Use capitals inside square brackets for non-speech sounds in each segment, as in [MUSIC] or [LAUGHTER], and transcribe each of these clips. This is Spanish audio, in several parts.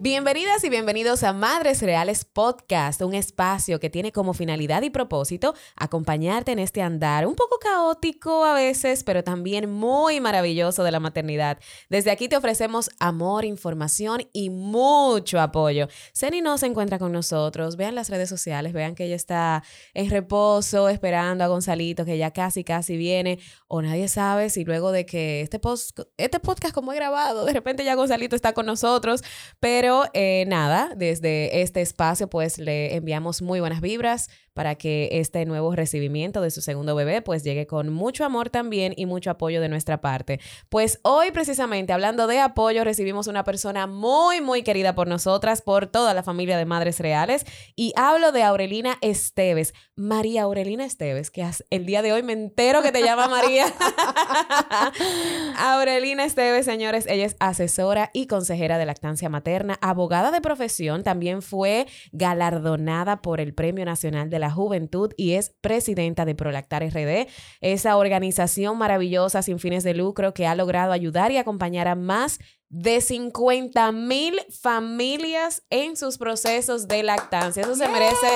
Bienvenidas y bienvenidos a Madres Reales Podcast, un espacio que tiene como finalidad y propósito acompañarte en este andar un poco caótico a veces, pero también muy maravilloso de la maternidad. Desde aquí te ofrecemos amor, información y mucho apoyo. Ceni no se encuentra con nosotros, vean las redes sociales, vean que ella está en reposo esperando a Gonzalito que ya casi casi viene o nadie sabe si luego de que este, post, este podcast como he grabado, de repente ya Gonzalito está con nosotros, pero pero eh, nada, desde este espacio pues le enviamos muy buenas vibras para que este nuevo recibimiento de su segundo bebé pues llegue con mucho amor también y mucho apoyo de nuestra parte. Pues hoy precisamente hablando de apoyo recibimos una persona muy muy querida por nosotras, por toda la familia de Madres Reales y hablo de Aurelina Esteves, María Aurelina Esteves, que el día de hoy me entero que te llama María. [LAUGHS] Aurelina Esteves, señores, ella es asesora y consejera de lactancia materna abogada de profesión, también fue galardonada por el Premio Nacional de la Juventud y es presidenta de Prolactar RD, esa organización maravillosa sin fines de lucro que ha logrado ayudar y acompañar a más de 50 mil familias en sus procesos de lactancia. Eso se merece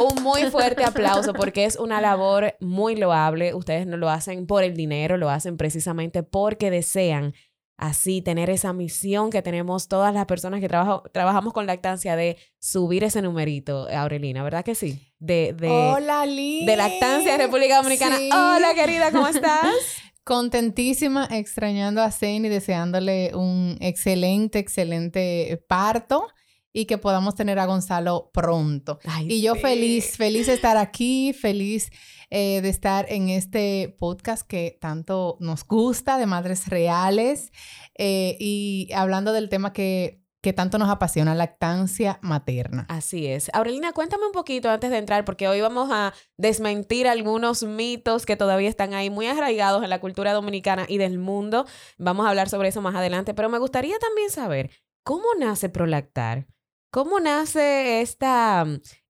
un muy fuerte aplauso porque es una labor muy loable. Ustedes no lo hacen por el dinero, lo hacen precisamente porque desean así tener esa misión que tenemos todas las personas que trabajamos con lactancia de subir ese numerito, Aurelina, ¿verdad que sí? De, de, Hola, Liz. De lactancia en República Dominicana. Hola, querida, ¿cómo estás? [LAUGHS] Contentísima, extrañando a Zane y deseándole un excelente, excelente parto y que podamos tener a Gonzalo pronto. y yo feliz, feliz de estar aquí, feliz eh, de estar en este podcast que tanto nos gusta, de Madres Reales, eh, y hablando del tema que que tanto nos apasiona, lactancia materna. Así es. Aurelina, cuéntame un poquito antes de entrar, porque hoy vamos a desmentir algunos mitos que todavía están ahí muy arraigados en la cultura dominicana y del mundo. Vamos a hablar sobre eso más adelante, pero me gustaría también saber, ¿cómo nace Prolactar? ¿Cómo nace esta,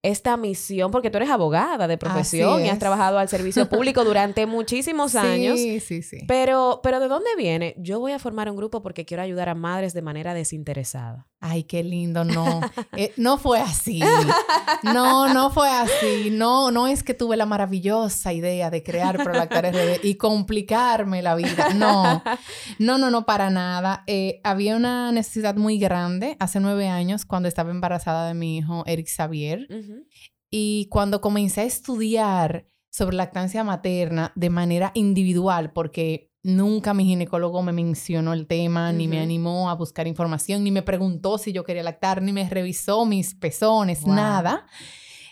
esta misión? Porque tú eres abogada de profesión y has trabajado al servicio [LAUGHS] público durante muchísimos años. Sí, sí, sí. Pero, pero ¿de dónde viene? Yo voy a formar un grupo porque quiero ayudar a madres de manera desinteresada. Ay, qué lindo, no. Eh, no fue así. No, no fue así. No, no es que tuve la maravillosa idea de crear Prolactar RD y complicarme la vida. No, no, no, no, para nada. Eh, había una necesidad muy grande hace nueve años cuando estaba embarazada de mi hijo Eric Xavier. Y cuando comencé a estudiar sobre lactancia materna de manera individual, porque Nunca mi ginecólogo me mencionó el tema, ni me animó a buscar información, ni me preguntó si yo quería lactar, ni me revisó mis pezones, nada.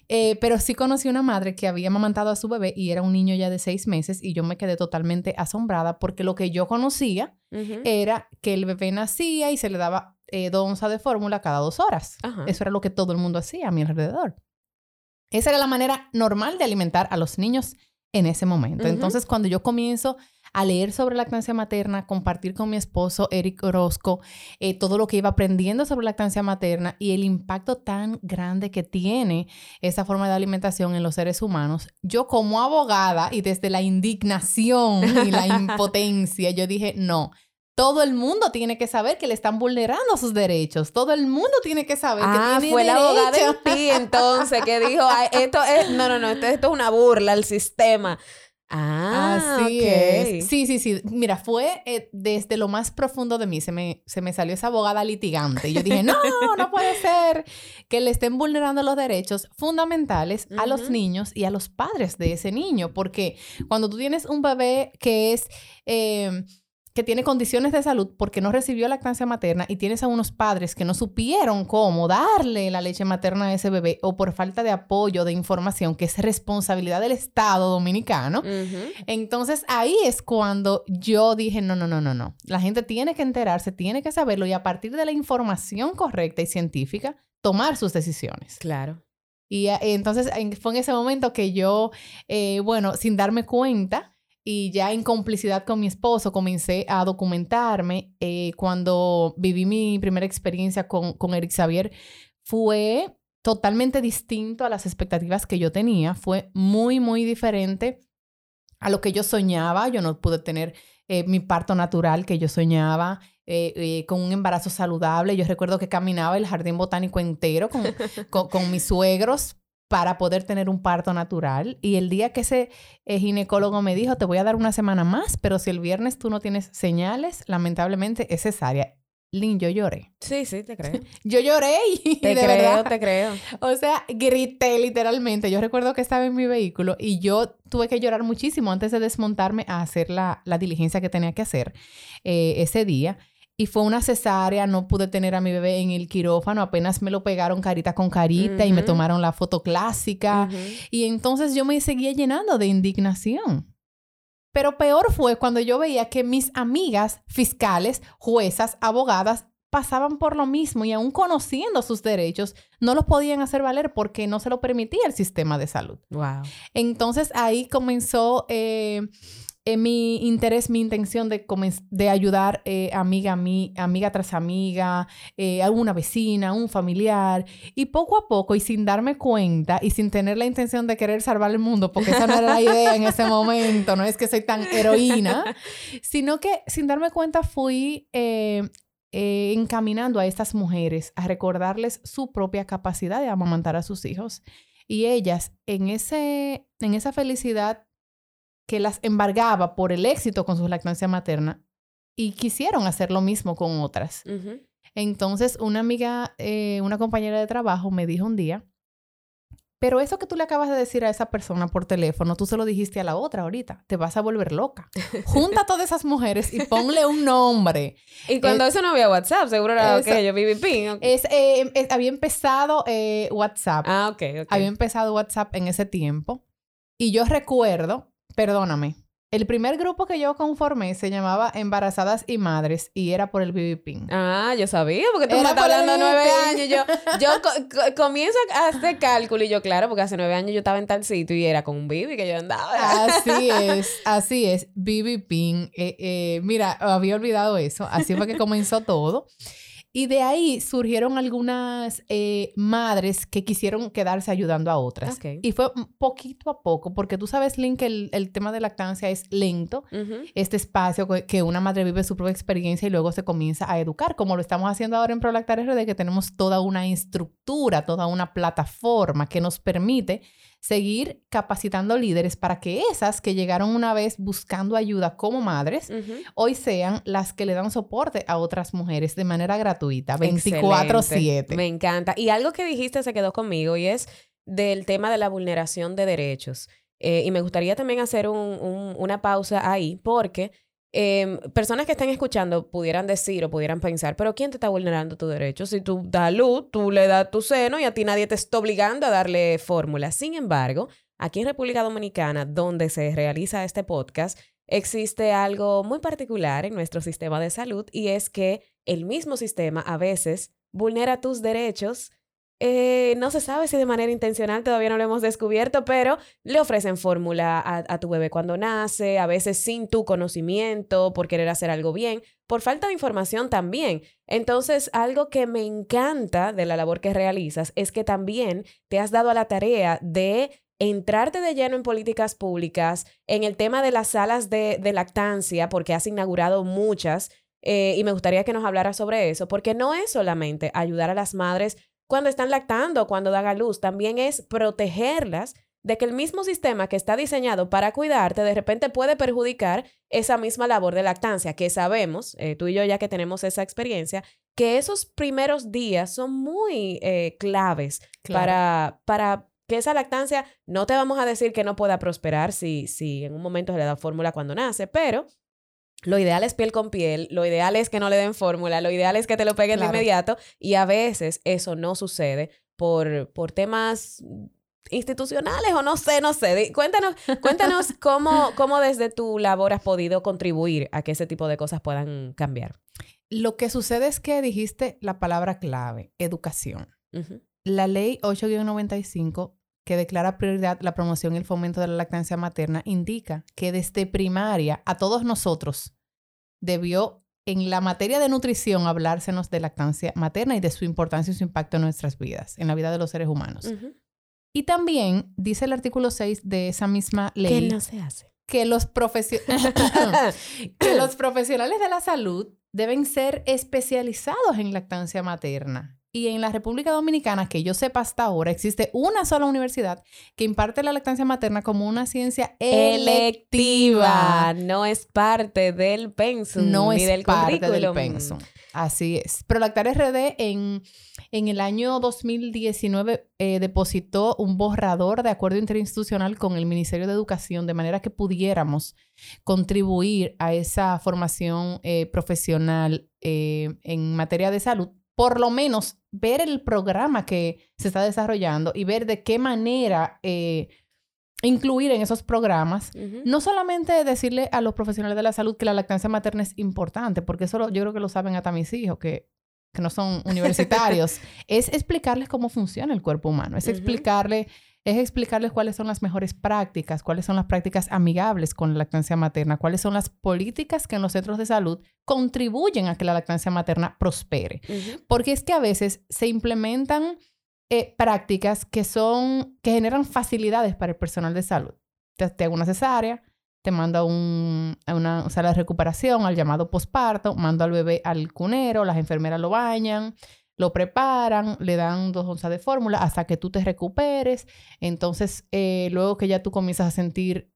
Eh, pero sí conocí una madre que había amamantado a su bebé y era un niño ya de seis meses y yo me quedé totalmente asombrada porque lo que yo conocía era que el bebé nacía y se le daba eh, dos onzas de fórmula cada dos horas. Eso era lo que todo el mundo hacía a mi alrededor. Esa era la manera normal de alimentar a los niños en ese momento. Entonces, cuando yo comienzo a leer sobre lactancia materna, compartir con mi esposo Eric Orozco eh, todo lo que iba aprendiendo sobre lactancia materna y el impacto tan grande que tiene esa forma de alimentación en los seres humanos. Yo como abogada y desde la indignación y la [LAUGHS] impotencia, yo dije, no, todo el mundo tiene que saber que le están vulnerando sus derechos. Todo el mundo tiene que saber que ah, tiene fue la abogada en ti entonces que dijo, esto es, no, no, no, esto, esto es una burla al sistema. Ah, Así es. Sí, sí, sí. Mira, fue eh, desde lo más profundo de mí. Se me, se me salió esa abogada litigante. Y yo dije, no, no puede ser que le estén vulnerando los derechos fundamentales a los niños y a los padres de ese niño. Porque cuando tú tienes un bebé que es... Eh, que tiene condiciones de salud porque no recibió lactancia materna y tienes a unos padres que no supieron cómo darle la leche materna a ese bebé o por falta de apoyo, de información, que es responsabilidad del Estado dominicano. Entonces ahí es cuando yo dije, no, no, no, no, no. La gente tiene que enterarse, tiene que saberlo y a partir de la información correcta y científica, tomar sus decisiones. Claro. Y entonces fue en ese momento que yo, eh, bueno, sin darme cuenta, y ya en complicidad con mi esposo comencé a documentarme. Eh, cuando viví mi primera experiencia con, con Eric Xavier, fue totalmente distinto a las expectativas que yo tenía. Fue muy, muy diferente a lo que yo soñaba. Yo no pude tener eh, mi parto natural que yo soñaba. Eh, con un embarazo saludable. Yo recuerdo que caminaba el jardín botánico entero con, [LAUGHS] con, con mis suegros para poder tener un parto natural. Y el día que ese eh, ginecólogo me dijo, te voy a dar una semana más, pero si el viernes tú no tienes señales, lamentablemente es cesárea. Lin, yo lloré. Sí, sí, te creo. [LAUGHS] yo lloré y [LAUGHS] te creo, te creo. O sea, grité literalmente. Yo recuerdo que estaba en mi vehículo y yo tuve que llorar muchísimo antes de desmontarme a hacer la, la diligencia que tenía que hacer eh, ese día y fue una cesárea, no pude tener a mi bebé en el quirófano, apenas me lo pegaron carita con carita y me tomaron la foto clásica. Y entonces yo me seguía llenando de indignación. Pero peor fue cuando yo veía que mis amigas fiscales, juezas, abogadas, pasaban por lo mismo y aún conociendo sus derechos, no los podían hacer valer porque no se lo permitía el sistema de salud. Wow. Entonces ahí comenzó... Eh, eh, mi interés, mi intención de, de ayudar eh, amiga mí, amiga tras amiga, eh, a una vecina, un familiar, y poco a poco y sin darme cuenta y sin tener la intención de querer salvar el mundo, porque esa no era la idea en ese momento, no es que soy tan heroína, sino que sin darme cuenta fui encaminando a estas mujeres a recordarles su propia capacidad de amamantar a sus hijos. Y ellas, en, ese, en esa felicidad que las embargaba por el éxito con su lactancia materna y quisieron hacer lo mismo con otras. Entonces, una amiga, eh, una compañera de trabajo me dijo un día, pero eso que tú le acabas de decir a esa persona por teléfono, tú se lo dijiste a la otra ahorita, te vas a volver loca. Junta a todas esas mujeres y ponle un nombre. [LAUGHS] Y cuando eso no había WhatsApp, seguro era que yo viví ping. Es, eh, había empezado eh, WhatsApp. Ah, ok, ok. Había empezado WhatsApp en ese tiempo. Y yo recuerdo perdóname. El primer grupo que yo conformé se llamaba Embarazadas y Madres y era por el BB Ah, yo sabía, porque tú me estás hablando de nueve años. Yo, yo comienzo a hacer cálculo y yo, claro, porque hace nueve años yo estaba en tal sitio y era con un BB que yo andaba. Así [LAUGHS] es, así es, BB Pin. Eh, eh, mira, había olvidado eso. Así fue que comenzó todo. Y de ahí surgieron algunas eh, madres que quisieron quedarse ayudando a otras. Y fue poquito a poco, porque tú sabes, Link, que el, tema de lactancia es lento. Este espacio que una madre vive su propia experiencia y luego se comienza a educar, como lo estamos haciendo ahora en ProLactar RD, que tenemos toda una estructura, toda una plataforma que nos permite seguir capacitando líderes para que esas que llegaron una vez buscando ayuda como madres, hoy sean las que le dan soporte a otras mujeres de manera gratuita, 24/7. Me encanta. Y algo que dijiste se quedó conmigo y es del tema de la vulneración de derechos. Eh, y me gustaría también hacer una pausa ahí porque Em, personas que están escuchando pudieran decir o pudieran pensar, pero ¿quién te está vulnerando tu derecho? Si tú das luz, tú le das tu seno y a ti nadie te está obligando a darle fórmula. Sin embargo, aquí en República Dominicana, donde se realiza este podcast, existe algo muy particular en nuestro sistema de salud y es que el mismo sistema a veces vulnera tus derechos eh, no se sabe si de manera intencional, todavía no lo hemos descubierto, pero le ofrecen fórmula a, tu bebé cuando nace, a veces sin tu conocimiento, por querer hacer algo bien, por falta de información también. Entonces, algo que me encanta de la labor que realizas es que también te has dado a la tarea de entrarte de lleno en políticas públicas, en el tema de las salas de, lactancia, porque has inaugurado muchas. Eh, y me gustaría que nos hablara sobre eso, porque no es solamente ayudar a las madres cuando están lactando, cuando dan a luz, también es protegerlas de que el mismo sistema que está diseñado para cuidarte de repente puede perjudicar esa misma labor de lactancia, que sabemos, eh, tú y yo ya que tenemos esa experiencia, que esos primeros días son muy eh, claves para, para que esa lactancia, no te vamos a decir que no pueda prosperar si, si en un momento se le da fórmula cuando nace, pero lo ideal es piel con piel, lo ideal es que no le den fórmula, lo ideal es que te lo peguen de inmediato y a veces eso no sucede por, por temas institucionales o no sé, no sé. Cuéntanos, cuéntanos [LAUGHS] cómo, cómo desde tu labor has podido contribuir a que ese tipo de cosas puedan cambiar. Lo que sucede es que dijiste la palabra clave, educación. La ley 8-95 que declara prioridad la promoción y el fomento de la lactancia materna, indica que desde primaria a todos nosotros debió en la materia de nutrición hablársenos de lactancia materna y de su importancia y su impacto en nuestras vidas, en la vida de los seres humanos. Y también dice el artículo 6 de esa misma ley. Que no se hace. Que los, [LAUGHS] que los profesionales de la salud deben ser especializados en lactancia materna y en la República Dominicana, que yo sepa hasta ahora, existe una sola universidad que imparte la lactancia materna como una ciencia electiva. No es parte del pensum. No ni es del parte del pensum. Así es. Prolactar RD en, en el año 2019 eh, depositó un borrador de acuerdo interinstitucional con el Ministerio de Educación de manera que pudiéramos contribuir a esa formación eh, profesional eh, en materia de salud por lo menos ver el programa que se está desarrollando y ver de qué manera eh, incluir en esos programas, no solamente decirle a los profesionales de la salud que la lactancia materna es importante, porque eso yo creo que lo saben hasta mis hijos, que, que no son [LAUGHS] universitarios, es explicarles cómo funciona el cuerpo humano, es explicarle es explicarles cuáles son las mejores prácticas, cuáles son las prácticas amigables con la lactancia materna, cuáles son las políticas que en los centros de salud contribuyen a que la lactancia materna prospere. Porque es que a veces se implementan eh, prácticas que son, que generan facilidades para el personal de salud. Te, te hago una cesárea, te mando a, un, a una sala de recuperación, al llamado posparto, mando al bebé al cunero, las enfermeras lo bañan, lo preparan, le dan dos onzas de fórmula hasta que tú te recuperes. Entonces, eh, luego que ya tú comienzas a sentir,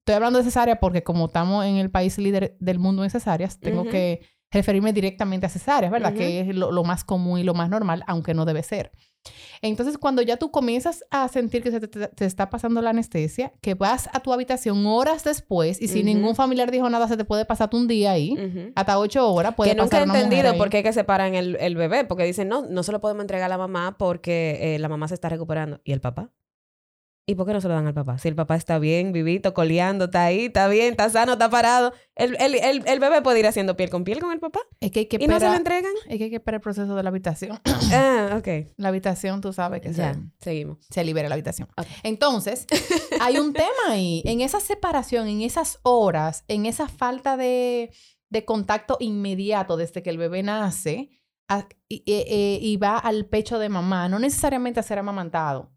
estoy hablando de cesárea porque como estamos en el país líder del mundo en cesáreas, tengo que referirme directamente a cesáreas, ¿verdad? Que es lo, más común y lo más normal, aunque no debe ser. Entonces, cuando ya tú comienzas a sentir que se te, está pasando la anestesia, que vas a tu habitación horas después y si ningún familiar dijo nada, se te puede pasar un día ahí, hasta ocho horas. Puede que nunca he entendido por qué que separan el, el, bebé, porque dicen, no, no se lo podemos entregar a la mamá porque eh, la mamá se está recuperando. ¿Y el papá? ¿Y por qué no se lo dan al papá? Si el papá está bien, vivito, coleando, está ahí, está bien, está sano, está parado. El, el, el, bebé puede ir haciendo piel con piel con el papá. Es que hay que ¿Y no se lo entregan? Es que hay que esperar el proceso de la habitación. [COUGHS] ah, ok. [COUGHS] La habitación, tú sabes que ya, seguimos. Se libera la habitación. Entonces, [LAUGHS] hay un tema ahí. En esa separación, en esas horas, en esa falta de, de contacto inmediato desde que el bebé nace y, eh, y va al pecho de mamá, no necesariamente a ser amamantado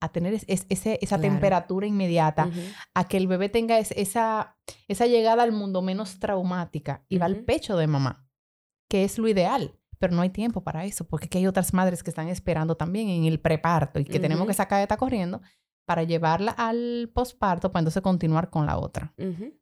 a tener ese, esa temperatura inmediata, a que el bebé tenga esa, esa llegada al mundo menos traumática y va al pecho de mamá, que es lo ideal. Pero no hay tiempo para eso, porque aquí hay otras madres que están esperando también en el preparto y que tenemos que sacar esta corriendo para llevarla al posparto para entonces continuar con la otra.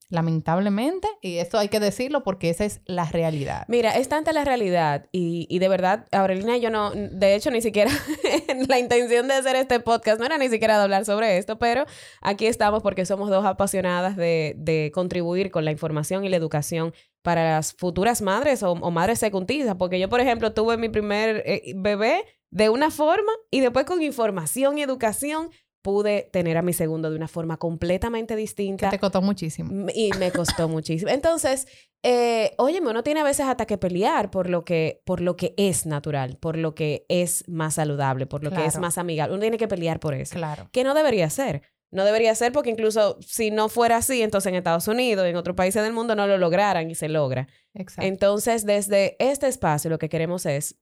Lamentablemente, y esto hay que decirlo porque esa es la realidad. Mira, es tanta la realidad y, y de verdad, Aurelina, yo no, de hecho, ni siquiera [LAUGHS] la intención de hacer este podcast no era ni siquiera de hablar sobre esto, pero aquí estamos porque somos dos apasionadas de, de contribuir con la información y la educación para las futuras madres o, madres secundizas, porque yo, por ejemplo, tuve mi primer eh, bebé de una forma y después con información y educación pude tener a mi segundo de una forma completamente distinta. te costó muchísimo. Y me costó muchísimo. Entonces, eh, óyeme, uno tiene a veces hasta que pelear por lo que, por lo que es natural, por lo que es más saludable, por lo que es más amigable. Uno tiene que pelear por eso. Claro. Que no debería ser. No debería ser porque incluso si no fuera así, entonces en Estados Unidos, en otros países del mundo no lo lograran y se logra. Exacto. Entonces, desde este espacio lo que queremos es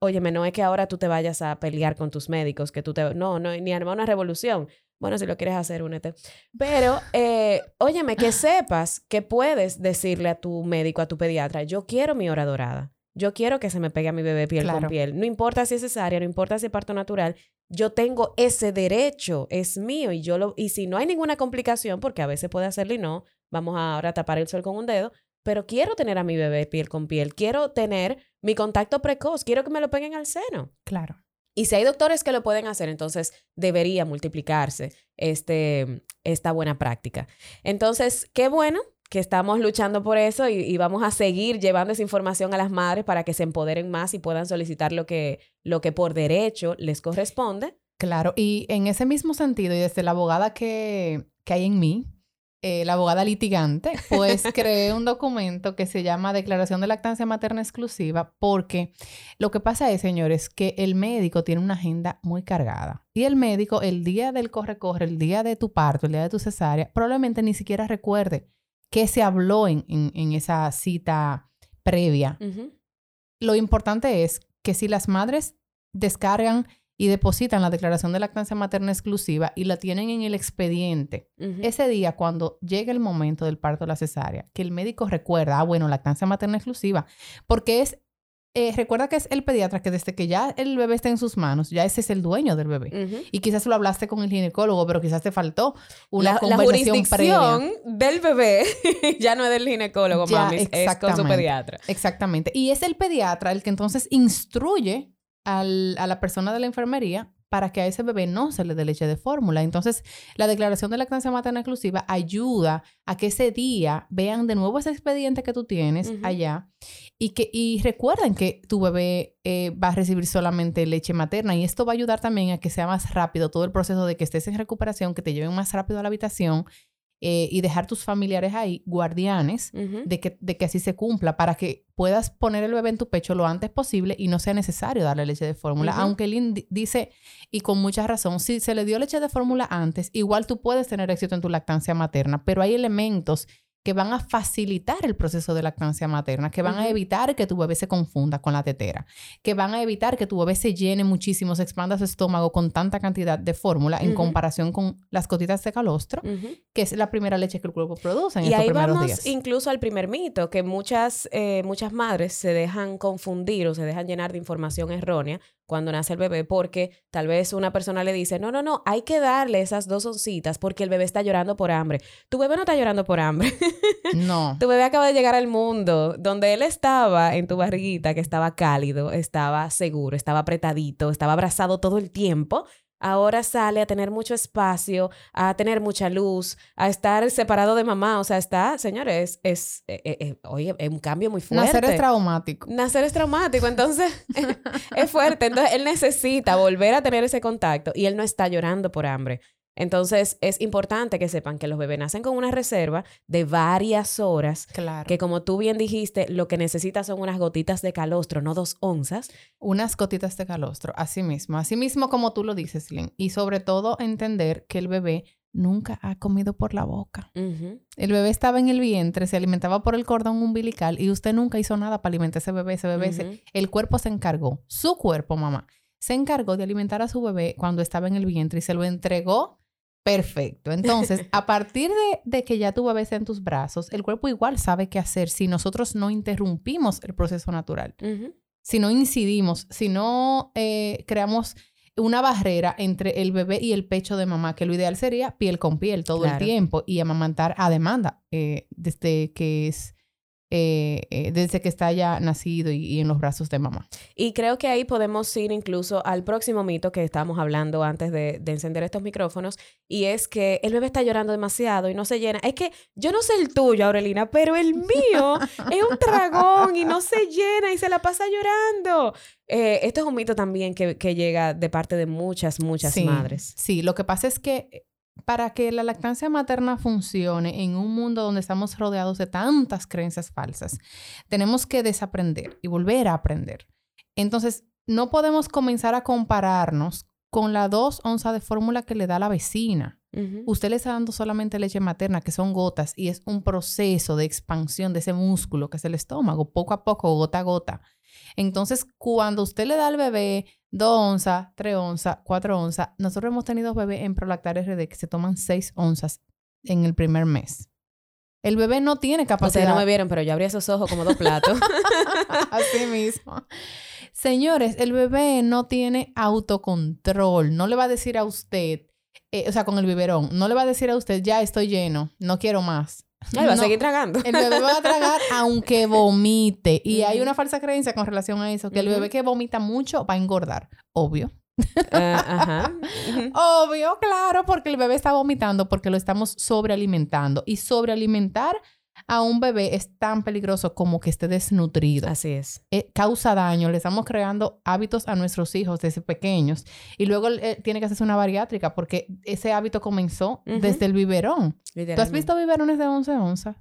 óyeme, no es que ahora tú te vayas a pelear con tus médicos, que tú te... No, no, ni armar una revolución. Bueno, si lo quieres hacer, únete. Pero, eh, óyeme, que [LAUGHS] sepas que puedes decirle a tu médico, a tu pediatra, yo quiero mi hora dorada. Yo quiero que se me pegue a mi bebé piel con piel. No importa si es cesárea, no importa si es parto natural. Yo tengo ese derecho, es mío. Y yo lo, y si no hay ninguna complicación, porque a veces puede hacerlo y no, vamos a ahora a tapar el sol con un dedo, pero quiero tener a mi bebé piel con piel, quiero tener mi contacto precoz, quiero que me lo peguen al seno. Claro. Y si hay doctores que lo pueden hacer, entonces debería multiplicarse este, esta buena práctica. Entonces, qué bueno que estamos luchando por eso y, vamos a seguir llevando esa información a las madres para que se empoderen más y puedan solicitar lo que, lo que por derecho les corresponde. Claro, y en ese mismo sentido, y desde la abogada que, que hay en mí, eh, la abogada litigante, pues [LAUGHS] creé un documento que se llama Declaración de Lactancia Materna Exclusiva, porque lo que pasa es, señores, que el médico tiene una agenda muy cargada. Y el médico, el día del corre-corre, el día de tu parto, el día de tu cesárea, probablemente ni siquiera recuerde qué se habló en, en, esa cita previa. Lo importante es que si las madres descargan y depositan la declaración de lactancia materna exclusiva y la tienen en el expediente. Ese día, cuando llega el momento del parto de la cesárea, que el médico recuerda, ah, bueno, lactancia materna exclusiva, porque es, eh, recuerda que es el pediatra que desde que ya el bebé está en sus manos, ya ese es el dueño del bebé. Y quizás lo hablaste con el ginecólogo, pero quizás te faltó una la, conversación la del bebé [LAUGHS] ya no es del ginecólogo, mami, es con su pediatra. Exactamente. Y es el pediatra el que entonces instruye a la persona de la enfermería para que a ese bebé no se le dé leche de fórmula. Entonces, la declaración de lactancia materna exclusiva ayuda a que ese día vean de nuevo ese expediente que tú tienes allá y que y recuerden que tu bebé eh, va a recibir solamente leche materna y esto va a ayudar también a que sea más rápido todo el proceso de que estés en recuperación, que te lleven más rápido a la habitación eh, y dejar tus familiares ahí, guardianes, de, que, de que así se cumpla, para que puedas poner el bebé en tu pecho lo antes posible y no sea necesario darle leche de fórmula. Aunque Lynn dice, y con mucha razón, si se le dio leche de fórmula antes, igual tú puedes tener éxito en tu lactancia materna, pero hay elementos que van a facilitar el proceso de lactancia materna, que van a evitar que tu bebé se confunda con la tetera, que van a evitar que tu bebé se llene muchísimo, se expanda su estómago con tanta cantidad de fórmula en comparación con las gotitas de calostro, que es la primera leche que el cuerpo produce en y ahí vamos incluso al primer mito, que muchas, eh, muchas madres se dejan confundir o se dejan llenar de información errónea cuando nace el bebé, porque tal vez una persona le dice, no, no, no, hay que darle esas dos oncitas porque el bebé está llorando por hambre. Tu bebé no está llorando por hambre. [LAUGHS] No. tu bebé acaba de llegar al mundo donde él estaba en tu barriguita, que estaba cálido, estaba seguro, estaba apretadito, estaba abrazado todo el tiempo ahora sale a tener mucho espacio, a tener mucha luz, a estar separado de mamá. O sea, está, señores, es, eh, eh, eh, oye, es un cambio muy fuerte. Nacer es traumático. Nacer es traumático, entonces [LAUGHS] es fuerte. Entonces él necesita volver a tener ese contacto y él no está llorando por hambre. Entonces, es importante que sepan que los bebés nacen con una reserva de varias horas. Claro. Que como tú bien dijiste, lo que necesitas son unas gotitas de calostro, no dos onzas. Unas gotitas de calostro, así mismo. Así mismo como tú lo dices, Lynn. Y sobre todo entender que el bebé nunca ha comido por la boca. El bebé estaba en el vientre, se alimentaba por el cordón umbilical y usted nunca hizo nada para alimentar a ese bebé. Ese bebé, el cuerpo se encargó, su cuerpo, mamá, se encargó de alimentar a su bebé cuando estaba en el vientre y se lo entregó Perfecto. Entonces, [LAUGHS] a partir de, que ya tu bebé está en tus brazos, el cuerpo igual sabe qué hacer si nosotros no interrumpimos el proceso natural, si no incidimos, si no eh, creamos una barrera entre el bebé y el pecho de mamá, que lo ideal sería piel con piel todo el tiempo y amamantar a demanda eh, desde que es eh, eh, desde que está ya nacido y, en los brazos de mamá. Y creo que ahí podemos ir incluso al próximo mito que estábamos hablando antes de, encender estos micrófonos, y es que el bebé está llorando demasiado y no se llena. Es que yo no sé el tuyo, Aurelina, pero el mío [LAUGHS] es un dragón y no se llena y se la pasa llorando. Eh, esto es un mito también que, llega de parte de muchas, muchas madres. Sí, lo que pasa es que para que la lactancia materna funcione en un mundo donde estamos rodeados de tantas creencias falsas, tenemos que desaprender y volver a aprender. Entonces, no podemos comenzar a compararnos con la dos onzas de fórmula que le da la vecina. Usted le está dando solamente leche materna, que son gotas, y es un proceso de expansión de ese músculo que es el estómago, poco a poco, gota a gota. Entonces, cuando usted le da al bebé 2 onzas, 3 onzas, 4 onzas, nosotros hemos tenido bebés en Prolactar RD que se toman 6 onzas en el primer mes. El bebé no tiene capacidad. Ustedes no me vieron, pero yo abrí esos ojos como dos platos. [LAUGHS] Así mismo. Señores, el bebé no tiene autocontrol. No le va a decir a usted, eh, o sea, con el biberón, no le va a decir a usted, ya estoy lleno, no quiero más. Va a seguir tragando. El bebé va a tragar [LAUGHS] aunque vomite. Y hay una falsa creencia con relación a eso, que el bebé que vomita mucho va a engordar. Obvio. Ah, [LAUGHS] Obvio, claro, porque el bebé está vomitando porque lo estamos sobrealimentando. Y sobrealimentar a un bebé es tan peligroso como que esté desnutrido. Así es. Eh, causa daño, le estamos creando hábitos a nuestros hijos desde pequeños y luego eh, tiene que hacerse una bariátrica porque ese hábito comenzó desde el biberón. ¿Tú has visto biberones de 11 onzas?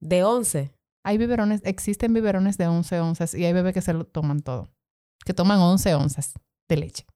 De 11. Hay biberones, existen biberones de 11 onzas y hay bebés que se lo toman todo, que toman 11 onzas de leche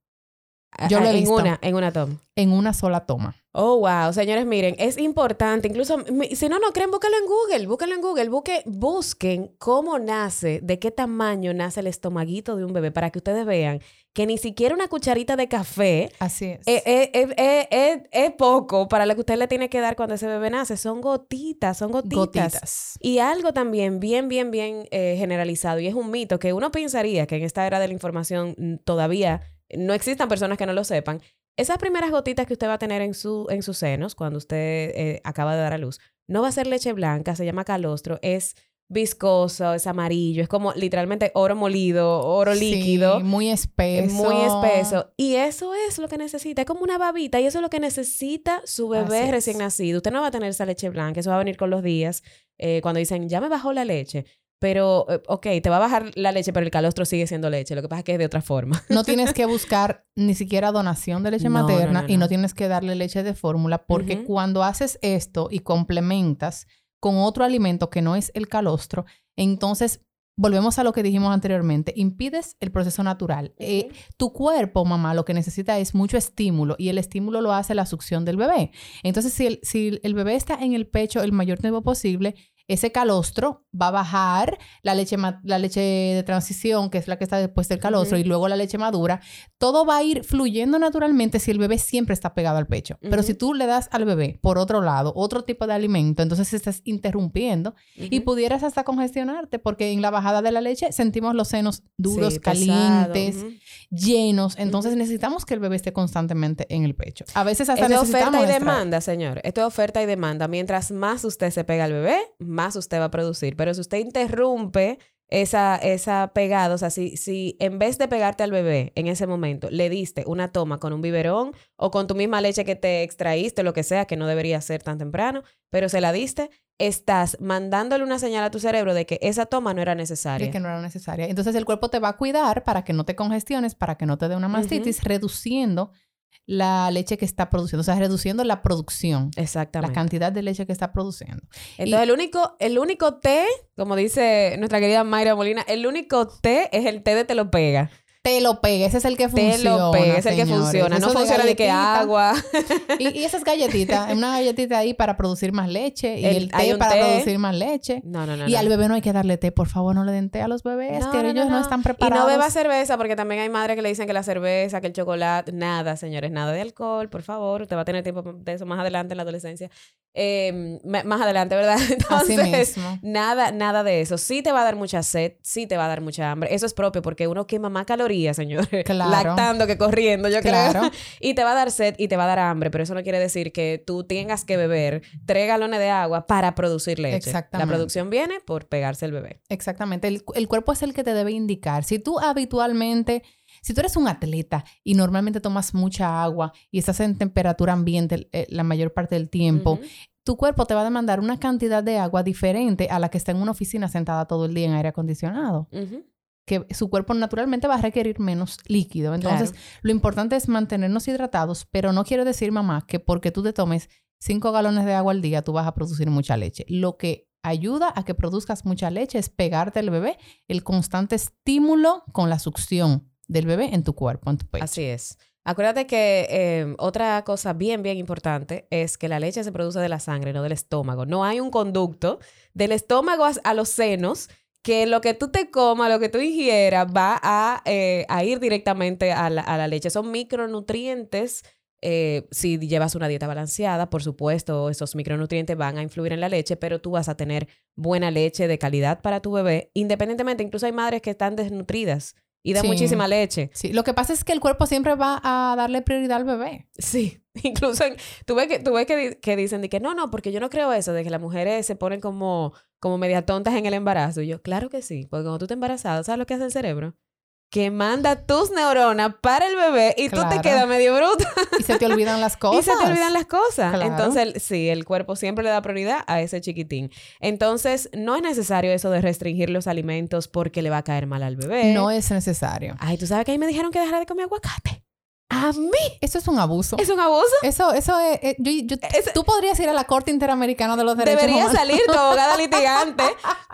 Yo lo he en visto. una, en una toma. en una sola toma. Oh, wow. Señores, miren, es importante. Incluso, si no, no creen, búsquenlo en Google. Búsquenlo en Google. Busque, busquen cómo nace, de qué tamaño nace el estomaguito de un bebé para que ustedes vean que ni siquiera una cucharita de café Así es. es, es- es- es- poco para lo que usted le tiene que dar cuando ese bebé nace. Son gotitas, son gotitas. Gotitas. Y algo también bien, bien, bien eh, generalizado, y es un mito que uno pensaría que en esta era de la información mm, todavía no existan personas que no lo sepan. Esas primeras gotitas que usted va a tener en, su, en sus senos cuando usted eh, acaba de dar a luz, no va a ser leche blanca, se llama calostro, es viscoso, es amarillo, es como literalmente oro molido, oro Sí, líquido. muy espeso. Es muy espeso. Y eso es lo que necesita. Es como una babita. Y eso es lo que necesita su bebé Así es. recién nacido. Usted no va a tener esa leche blanca. Eso va a venir con los días. eh, cuando dicen, ya me bajó la leche. Pero, eh, ok, te va a bajar la leche, pero el calostro sigue siendo leche. Lo que pasa es que es de otra forma. No tienes que buscar ni siquiera donación de leche No, materna no, y no. tienes que darle leche de fórmula porque cuando haces esto y complementas con otro alimento que no es el calostro, entonces volvemos a lo que dijimos anteriormente, impides el proceso natural. Eh, tu cuerpo, mamá, lo que necesita es mucho estímulo y el estímulo lo hace la succión del bebé. Entonces, si el, si el bebé está en el pecho el mayor tiempo posible, ese calostro va a bajar la leche, la leche de transición, que es la que está después del calostro, y luego la leche madura. Todo va a ir fluyendo naturalmente si el bebé siempre está pegado al pecho. Pero si tú le das al bebé, por otro lado, otro tipo de alimento, entonces estás interrumpiendo y pudieras hasta congestionarte, porque en la bajada de la leche sentimos los senos duros, Sí, calientes, llenos. Entonces necesitamos que el bebé esté constantemente en el pecho. A veces hasta Esto es necesitamos oferta y demanda, señor. Esto es oferta y demanda. Mientras más usted se pega al bebé, más usted va a producir. Pero si usted interrumpe esa, esa pegada, o sea, si, si en vez de pegarte al bebé en ese momento, le diste una toma con un biberón o con tu misma leche que te extraíste, lo que sea, que no debería ser tan temprano, pero se la diste, estás mandándole una señal a tu cerebro de que esa toma no era necesaria. de que no era necesaria. Entonces el cuerpo te va a cuidar para que no te congestiones, para que no te dé una mastitis, reduciendo la leche que está produciendo, o sea, reduciendo la producción, la Exactamente. cantidad de leche que está produciendo. Entonces, el único, el único té, como dice nuestra querida Mayra Molina, el único té es el té de te lo pega. Te lo pega, ese es el que Te funciona. lo pega, es el que funciona. No Eso funciona de que agua. [LAUGHS] Y, y esas galletitas, [LAUGHS] una galletita ahí para producir más leche y El- té para té. producir más leche. No, no, no. y no. al bebé no hay que darle té, por favor, no le den té a los bebés, No, que no, ellos no, están Y preparados. no beba cerveza porque también hay madres que le dicen que la cerveza, que el chocolate, nada, señores, nada de alcohol, por favor. Usted va a tener tiempo de eso más adelante en la adolescencia. Eh, m- más adelante, ¿verdad? [LAUGHS] Así Entonces, mismo. Nada, nada de eso. Sí te va a dar mucha sed, sí te va a dar mucha hambre. Eso es propio porque uno quema más calorías, señores. [LAUGHS] Claro. Lactando que corriendo, yo Claro. creo. [LAUGHS] Y te va a dar sed y te va a dar hambre, pero eso no quiere decir que tú tengas que beber tres galones de agua para producir leche. Exactamente. La producción viene por pegarse el bebé. Exactamente. El, el cuerpo es el que te debe indicar. Si tú habitualmente, si tú eres un atleta y normalmente tomas mucha agua y estás en temperatura ambiente eh, la mayor parte del tiempo, tu cuerpo te va a demandar una cantidad de agua diferente a la que está en una oficina sentada todo el día en aire acondicionado. Que su cuerpo naturalmente va a requerir menos líquido. Entonces, Claro. lo importante es mantenernos hidratados, pero no quiero decir, mamá, que porque tú te tomes cinco galones de agua al día, tú vas a producir mucha leche. Lo que ayuda a que produzcas mucha leche es pegarte al bebé el constante estímulo con la succión del bebé en tu cuerpo, en tu pecho. Así es. Acuérdate que eh, otra cosa bien, bien importante es que la leche se produce de la sangre, no del estómago. No hay un conducto del estómago a, a los senos que lo que tú te comas, lo que tú ingieras, va a, eh, a ir directamente a la, a la leche. Son micronutrientes. eh, si llevas una dieta balanceada, por supuesto, esos micronutrientes van a influir en la leche, pero tú vas a tener buena leche de calidad para tu bebé, independientemente. Incluso hay madres que están desnutridas y Sí. muchísima leche. Sí, lo que pasa es que el cuerpo siempre va a darle prioridad al bebé. Sí, [LAUGHS] incluso en- tú ves, que, tú ves que, que dicen de que no, no, porque yo no creo eso, de que las mujeres se ponen como, como media tontas en el embarazo. Y yo, claro que sí, porque cuando tú te embarazada, ¿sabes lo que hace el cerebro? Que manda tus neuronas para el bebé y tú te quedas medio bruta. Y se te olvidan las cosas. [LAUGHS] Y se te olvidan las cosas. Claro. Entonces, sí, el cuerpo siempre le da prioridad a ese chiquitín. Entonces, no es necesario eso de restringir los alimentos porque le va a caer mal al bebé. No es necesario. Ay, tú sabes que ahí me dijeron que dejara de comer aguacate. A mí Eso es un abuso. es un abuso. Eso, eso es... eh, yo- yo- Es- tú podrías ir a la Corte Interamericana de los Derechos Debería Humanos. salir tu [LAUGHS] abogada litigante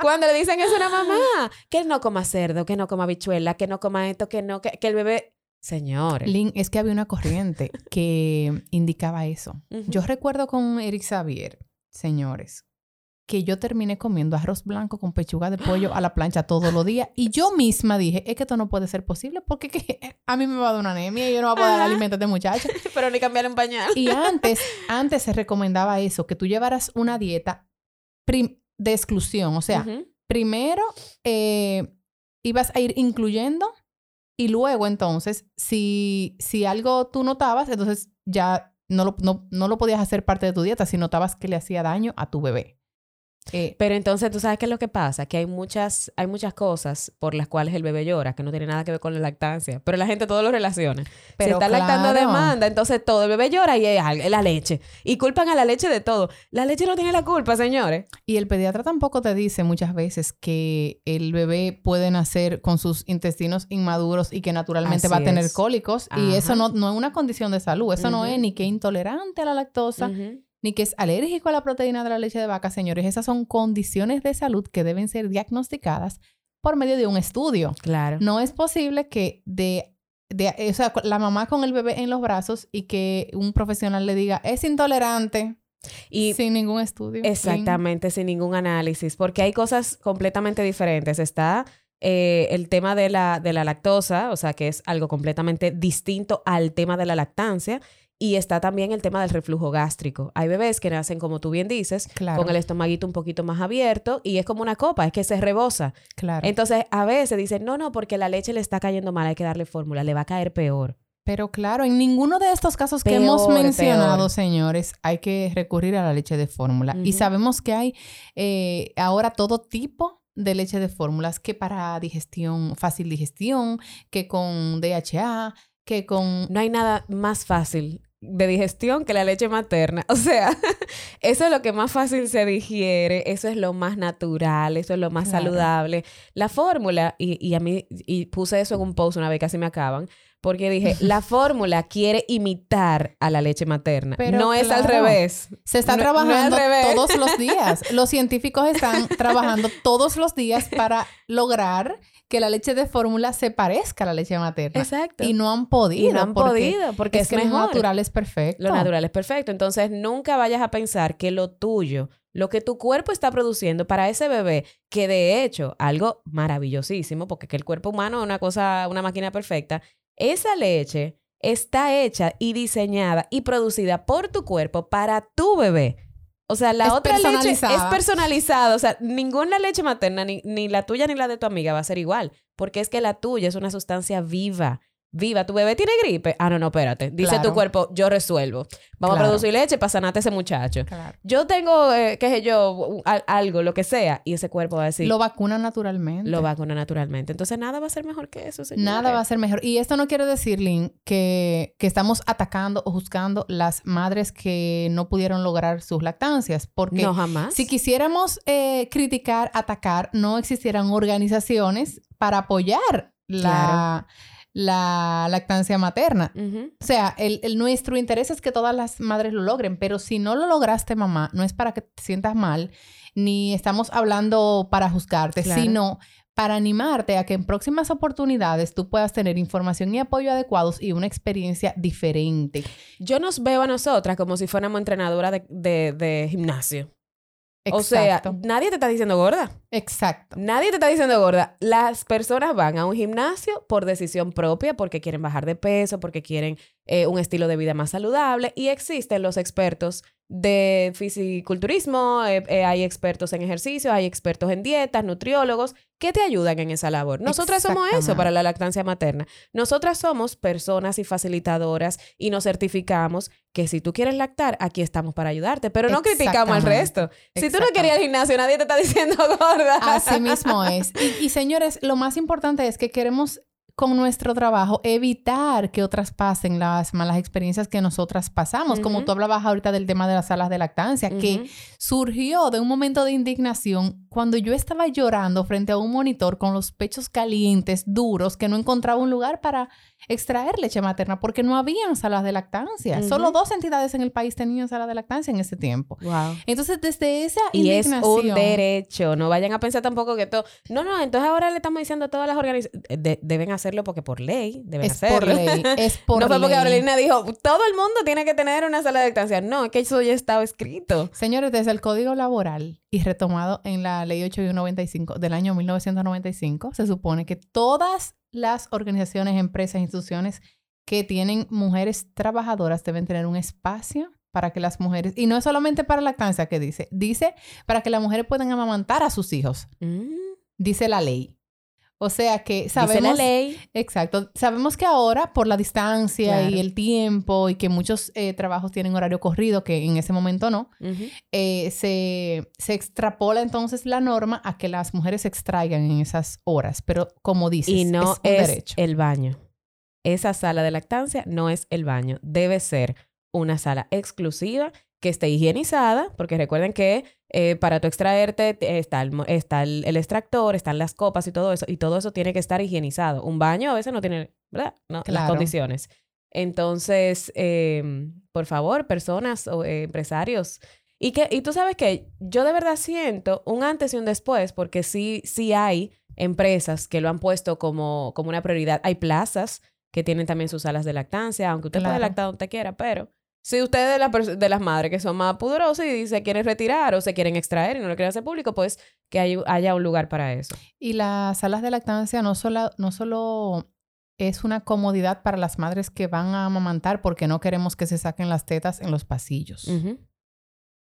cuando le dicen eso a una mamá. Que no coma cerdo, que no coma habichuela, que no coma esto, que no, que, que el bebé... Señores. Lynn, es que había una corriente que indicaba eso. Yo recuerdo con Eric Xavier, señores, que yo terminé comiendo arroz blanco con pechuga de pollo a la plancha todos los días y yo misma dije, es que esto no puede ser posible porque que [LAUGHS] a mí me va a dar una anemia y yo no voy a poder alimento a este muchacho. [LAUGHS] Pero ni cambiar un pañal. Y antes, antes se recomendaba eso, que tú llevaras una dieta de exclusión, o sea, primero eh, ibas a ir incluyendo y luego entonces, si, si algo tú notabas, entonces ya no lo, no, no lo podías hacer parte de tu dieta si notabas que le hacía daño a tu bebé. Eh, Pero entonces, ¿tú sabes qué es lo que pasa? Que hay muchas, hay muchas cosas por las cuales el bebé llora, que no tiene nada que ver con la lactancia. Pero la gente todo lo relaciona. Pero Se está lactando a claro. demanda, entonces todo el bebé llora y es la leche. Y culpan a la leche de todo. La leche no tiene la culpa, señores. y el pediatra tampoco te dice muchas veces que el bebé puede nacer con sus intestinos inmaduros y que naturalmente va a tener es. cólicos. Y eso no, no es una condición de salud. Eso no es ni que intolerante a la lactosa. Ni que es alérgico a la proteína de la leche de vaca, señores. Esas son condiciones de salud que deben ser diagnosticadas por medio de un estudio. Claro. No es posible que de, de o sea, la mamá con el bebé en los brazos y que un profesional le diga, es intolerante, Y sin ningún estudio. Exactamente, sin ningún análisis, porque hay cosas completamente diferentes. Está eh, el tema de la, de la lactosa, o sea, que es algo completamente distinto al tema de la lactancia, y está también el tema del reflujo gástrico. Hay bebés que nacen, como tú bien dices, Claro. con el estomaguito un poquito más abierto y es como una copa, es que se rebosa. Claro. Entonces, a veces dicen, no, no, porque la leche le está cayendo mal, hay que darle fórmula, le va a caer peor. Pero claro, en ninguno de estos casos que hemos mencionado, peor. señores, hay que recurrir a la leche de fórmula. Y sabemos que hay eh, ahora todo tipo de leche de fórmulas, que para digestión, fácil digestión, que con DHA, que con... No hay nada más fácil de digestión que la leche materna. [LAUGHS] O sea, eso es lo que más fácil se digiere, eso es lo más natural, eso es lo más Claro. saludable. La fórmula, y, y a mí, y puse eso en un post una vez, casi me acaban, porque dije, [LAUGHS] la fórmula quiere imitar a la leche materna. Pero no es al revés. Se está No- trabajando todos los días. [LAUGHS] Los científicos están trabajando todos los días para lograr que la leche de fórmula se parezca a la leche materna. Exacto. Y no han podido. Y no han porque podido, porque es, que lo mejor. natural es perfecto. Lo natural es perfecto. Entonces, nunca vayas a pensar que lo tuyo, lo que tu cuerpo está produciendo para ese bebé, que de hecho, algo maravillosísimo, porque que el cuerpo humano es una cosa, una máquina perfecta, esa leche está hecha y diseñada y producida por tu cuerpo para tu bebé. O sea, la Es otra leche es personalizada. O sea, ninguna leche materna, ni, ni la tuya ni la de tu amiga va a ser igual. Porque es que la tuya es una sustancia viva. Viva. ¿Tu bebé tiene gripe? Ah, no, no, espérate. Dice Claro. tu cuerpo, yo resuelvo. Vamos Claro. a producir leche para sanarte a ese muchacho. Claro. Yo tengo, eh, qué sé yo, algo, lo que sea. Y ese cuerpo va a decir, Lo lo, vacuna naturalmente. vacuna naturalmente. Entonces, nada va a ser mejor que eso, señores. Nada va a ser mejor. Y esto no quiere decir, Lynn, que, que estamos atacando o juzgando las madres que no pudieron lograr sus lactancias. Porque No, jamás. si quisiéramos eh, criticar, atacar, no existieran organizaciones para apoyar la, la lactancia materna. O sea, el, el- nuestro interés es que todas las madres lo logren, pero si no lo lograste, mamá, no es para que te sientas mal, ni estamos hablando para juzgarte, Claro. sino para animarte a que en próximas oportunidades tú puedas tener información y apoyo adecuados y una experiencia diferente. Yo nos veo a nosotras como si fuéramos entrenadoras de, de- de gimnasio. O sea, Exacto. nadie te está diciendo gorda. Exacto. Nadie te está diciendo gorda. Las personas van a un gimnasio por decisión propia, porque quieren bajar de peso, porque quieren eh, un estilo de vida más saludable. Y existen los expertos de fisiculturismo, eh, eh, hay expertos en ejercicio, hay expertos en dietas, nutriólogos, que te ayudan en esa labor. Nosotras somos eso para la lactancia materna. Nosotras somos personas y facilitadoras y nos certificamos que si tú quieres lactar, aquí estamos para ayudarte. Pero no criticamos al resto. Si tú no querías gimnasio, nadie te está [LAUGHS] diciendo gorda. Así mismo es. Y, y, señores, lo más importante es que queremos con nuestro trabajo evitar que otras pasen las malas experiencias que nosotras pasamos. Como tú hablabas ahorita del tema de las salas de lactancia, que surgió de un momento de indignación cuando yo estaba llorando frente a un monitor con los pechos calientes, duros, que no encontraba un lugar para extraer leche materna porque no habían salas de lactancia. Solo dos entidades en el país tenían salas de lactancia en ese tiempo. Wow. Entonces, desde esa Y es un derecho. No vayan a pensar tampoco que todo. No, no, entonces ahora le estamos diciendo a todas las organizaciones. deben hacerlo porque por ley deben es por hacerlo. ley, es [LAUGHS] por no fue porque ley. Aurelina dijo, todo el mundo tiene que tener una sala de lactancia. No, es que eso ya estaba escrito. Señores, desde el Código Laboral y retomado en la Ley 8195 del año 1995, se supone que todas las organizaciones, empresas, instituciones que tienen mujeres trabajadoras deben tener un espacio para que las mujeres, y no es solamente para lactancia que dice, dice para que las mujeres puedan amamantar a sus hijos, Mm, dice la ley. O sea que sabemos... Dice la ley. Exacto. Sabemos que ahora, por la distancia Claro. y el tiempo, y que muchos eh, trabajos tienen horario corrido, que en ese momento no, eh, se, se extrapola entonces la norma a que las mujeres se extraigan en esas horas. Pero como dices, Y no es un es derecho. el baño. Esa sala de lactancia no es el baño. Debe ser una sala exclusiva que esté higienizada, porque recuerden que eh, para tú extraerte te- está, el, está el, el extractor, están las copas y todo eso, y todo eso tiene que estar higienizado. Un baño a veces no tiene, ¿verdad? No, las Claro. condiciones. Entonces, eh, por favor, personas o eh, empresarios. Y, que, y tú sabes que yo de verdad siento un antes y un después, porque sí, sí hay empresas que lo han puesto como, como una prioridad. Hay plazas que tienen también sus salas de lactancia, aunque usted puede Claro. lactar donde quiera, pero si usted es de, la pers- de las madres que son más pudorosas y se quieren retirar o se quieren extraer y no lo quieren hacer público, pues que hay- haya un lugar para eso. Y las salas de lactancia no solo, no solo es una comodidad para las madres que van a amamantar porque no queremos que se saquen las tetas en los pasillos.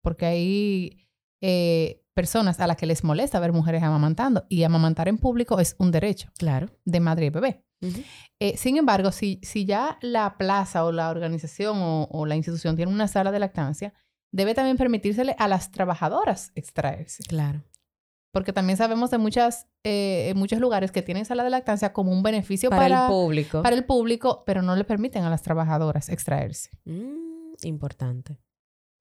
Porque hay eh, personas a las que les molesta ver mujeres amamantando y amamantar en público es un derecho Claro. de madre y bebé. Eh, sin embargo, si, si ya la plaza o la organización o, o la institución tiene una sala de lactancia, debe también permitírsele a las trabajadoras extraerse. Claro. Porque también sabemos de muchas, eh, en muchos lugares que tienen sala de lactancia como un beneficio Para, para, el público. para el público, pero no le permiten a las trabajadoras extraerse. Mm, importante.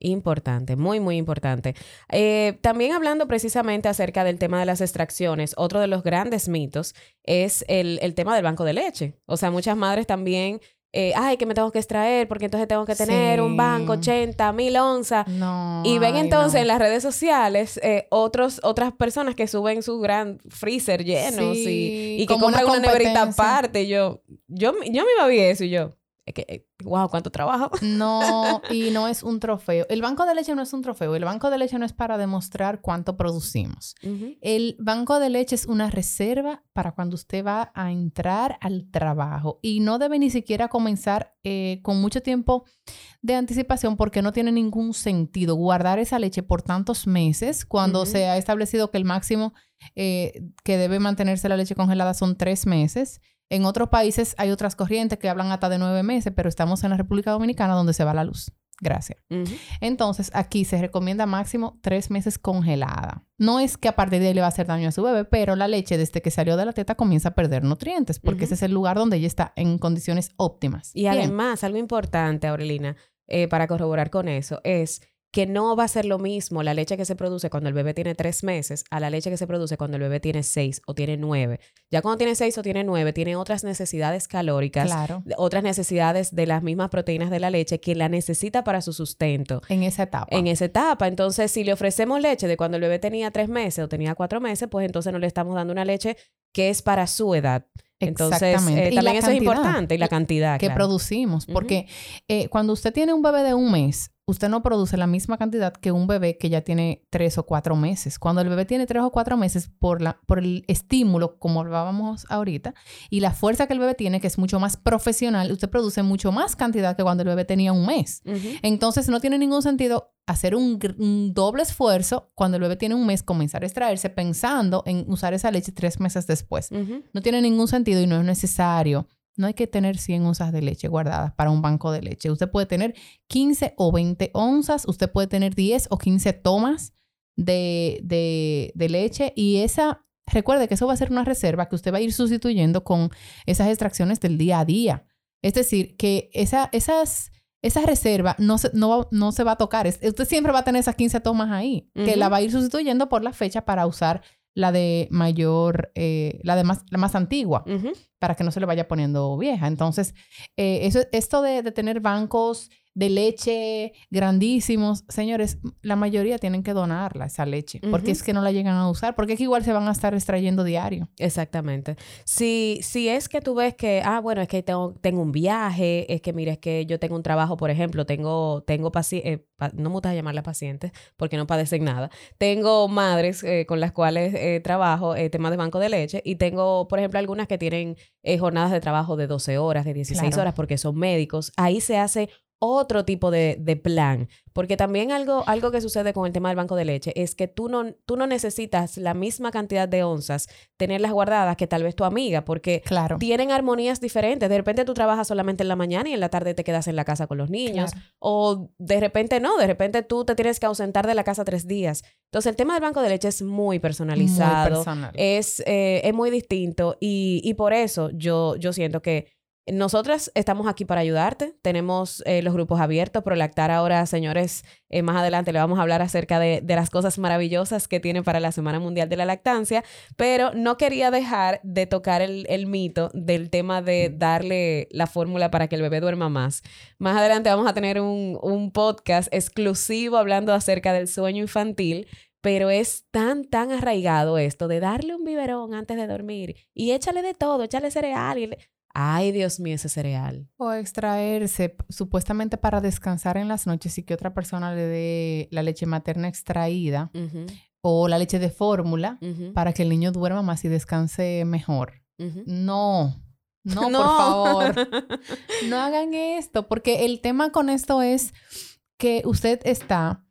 Importante, muy, muy importante. Eh, también hablando precisamente acerca del tema de las extracciones, otro de los grandes mitos es el, el tema del banco de leche. O sea, muchas madres también, eh, ay, que me tengo que extraer porque entonces tengo que tener un banco, Sí. 80, mil onzas. No. Y ven ay, entonces no. en las redes sociales eh, otros, otras personas que suben su gran freezer lleno Sí, y, y que como una compran una, neverita aparte. Yo, yo, yo me iba a ver eso y yo, que, eh, wow, cuánto trabajo. [LAUGHS] No, y no es un trofeo. El banco de leche no es un trofeo. El banco de leche no es para demostrar cuánto producimos. El banco de leche es una reserva para cuando usted va a entrar al trabajo y no debe ni siquiera comenzar eh, con mucho tiempo de anticipación porque no tiene ningún sentido guardar esa leche por tantos meses cuando se ha establecido que el máximo eh, que debe mantenerse la leche congelada son tres meses. En otros países hay otras corrientes que hablan hasta de nueve meses, pero estamos en la República Dominicana donde se va la luz. Gracias. Entonces, aquí se recomienda máximo tres meses congelada. No es que a partir de ahí le va a hacer daño a su bebé, pero la leche desde que salió de la teta comienza a perder nutrientes, porque ese es el lugar donde ella está en condiciones óptimas. Y Bien. además, algo importante, Aurelina, eh, para corroborar con eso, es que no va a ser lo mismo la leche que se produce cuando el bebé tiene tres meses a la leche que se produce cuando el bebé tiene seis o tiene nueve. Ya cuando tiene seis o tiene nueve, tiene otras necesidades calóricas, Claro, otras necesidades de las mismas proteínas de la leche que la necesita para su sustento. en esa etapa. En esa etapa, entonces, si le ofrecemos leche de cuando el bebé tenía tres meses o tenía cuatro meses, pues entonces no le estamos dando una leche que es para su edad. Entonces, Exactamente. eh, Y también eso es cantidad importante y la cantidad. que claro. producimos, porque eh, cuando usted tiene un bebé de un mes, usted no produce la misma cantidad que un bebé que ya tiene tres o cuatro meses. Cuando el bebé tiene tres o cuatro meses, por, la, por el estímulo, como hablábamos ahorita, y la fuerza que el bebé tiene, que es mucho más profesional, usted produce mucho más cantidad que cuando el bebé tenía un mes. Entonces no tiene ningún sentido hacer un, doble esfuerzo cuando el bebé tiene un mes, comenzar a extraerse pensando en usar esa leche tres meses después. No tiene ningún sentido y no es necesario. No hay que tener 100 onzas de leche guardadas para un banco de leche. Usted puede tener 15 o 20 onzas, usted puede tener 10 o 15 tomas de, de- de leche y esa recuerde que eso va a ser una reserva que usted va a ir sustituyendo con esas extracciones del día a día. Es decir, que esa, esas, esa reserva no se, no, no se va a tocar. usted siempre va a tener esas 15 tomas ahí, que la va a ir sustituyendo por la fecha para usar la de mayor, eh, la de más, la más antigua, para que no se le vaya poniendo vieja. Entonces, eh, eso, esto de, de tener bancos de leche grandísimos. Señores, la mayoría tienen que donarla, esa leche, porque es que no la llegan a usar, porque es que igual se van a estar extrayendo diario. Exactamente. Si, si es que tú ves que, ah, bueno, es que tengo, tengo un viaje, es que mira, es que yo tengo un trabajo, por ejemplo, tengo, tengo pacientes, eh, no me gusta llamarla pacientes porque no padecen nada. Tengo madres eh, con las cuales eh, trabajo, temas de banco de leche, y tengo, por ejemplo, algunas que tienen jornadas de trabajo de 12 horas, de 16 horas, porque son médicos. Ahí se hace otro tipo de, plan. Porque también algo, algo que sucede con el tema del banco de leche es que tú no, tú no necesitas la misma cantidad de onzas tenerlas guardadas que tal vez tu amiga, porque claro. tienen armonías diferentes. De repente tú trabajas solamente en la mañana y en la tarde te quedas en la casa con los niños. O de repente no, de repente tú te tienes que ausentar de la casa tres días. Entonces el tema del banco de leche es muy personalizado. Muy personal. Es, eh, es muy distinto y, y por eso yo, yo siento que nosotras estamos aquí para ayudarte. Tenemos eh, los grupos abiertos. Prolactar ahora, señores, eh, más adelante le vamos a hablar acerca de, las cosas maravillosas que tiene para la Semana Mundial de la Lactancia, pero no quería dejar de tocar el, mito del tema de darle la fórmula para que el bebé duerma más. Más adelante vamos a tener un, un podcast exclusivo hablando acerca del sueño infantil, pero es tan, tan arraigado esto de darle un biberón antes de dormir y échale de todo, échale cereal. Y Ay, Dios mío, ese cereal. O extraerse supuestamente para descansar en las noches y que otra persona le dé la leche materna extraída o la leche de fórmula para que el niño duerma más y descanse mejor. No, no, [LAUGHS] no, por favor. [LAUGHS] no hagan esto, porque el tema con esto es que usted está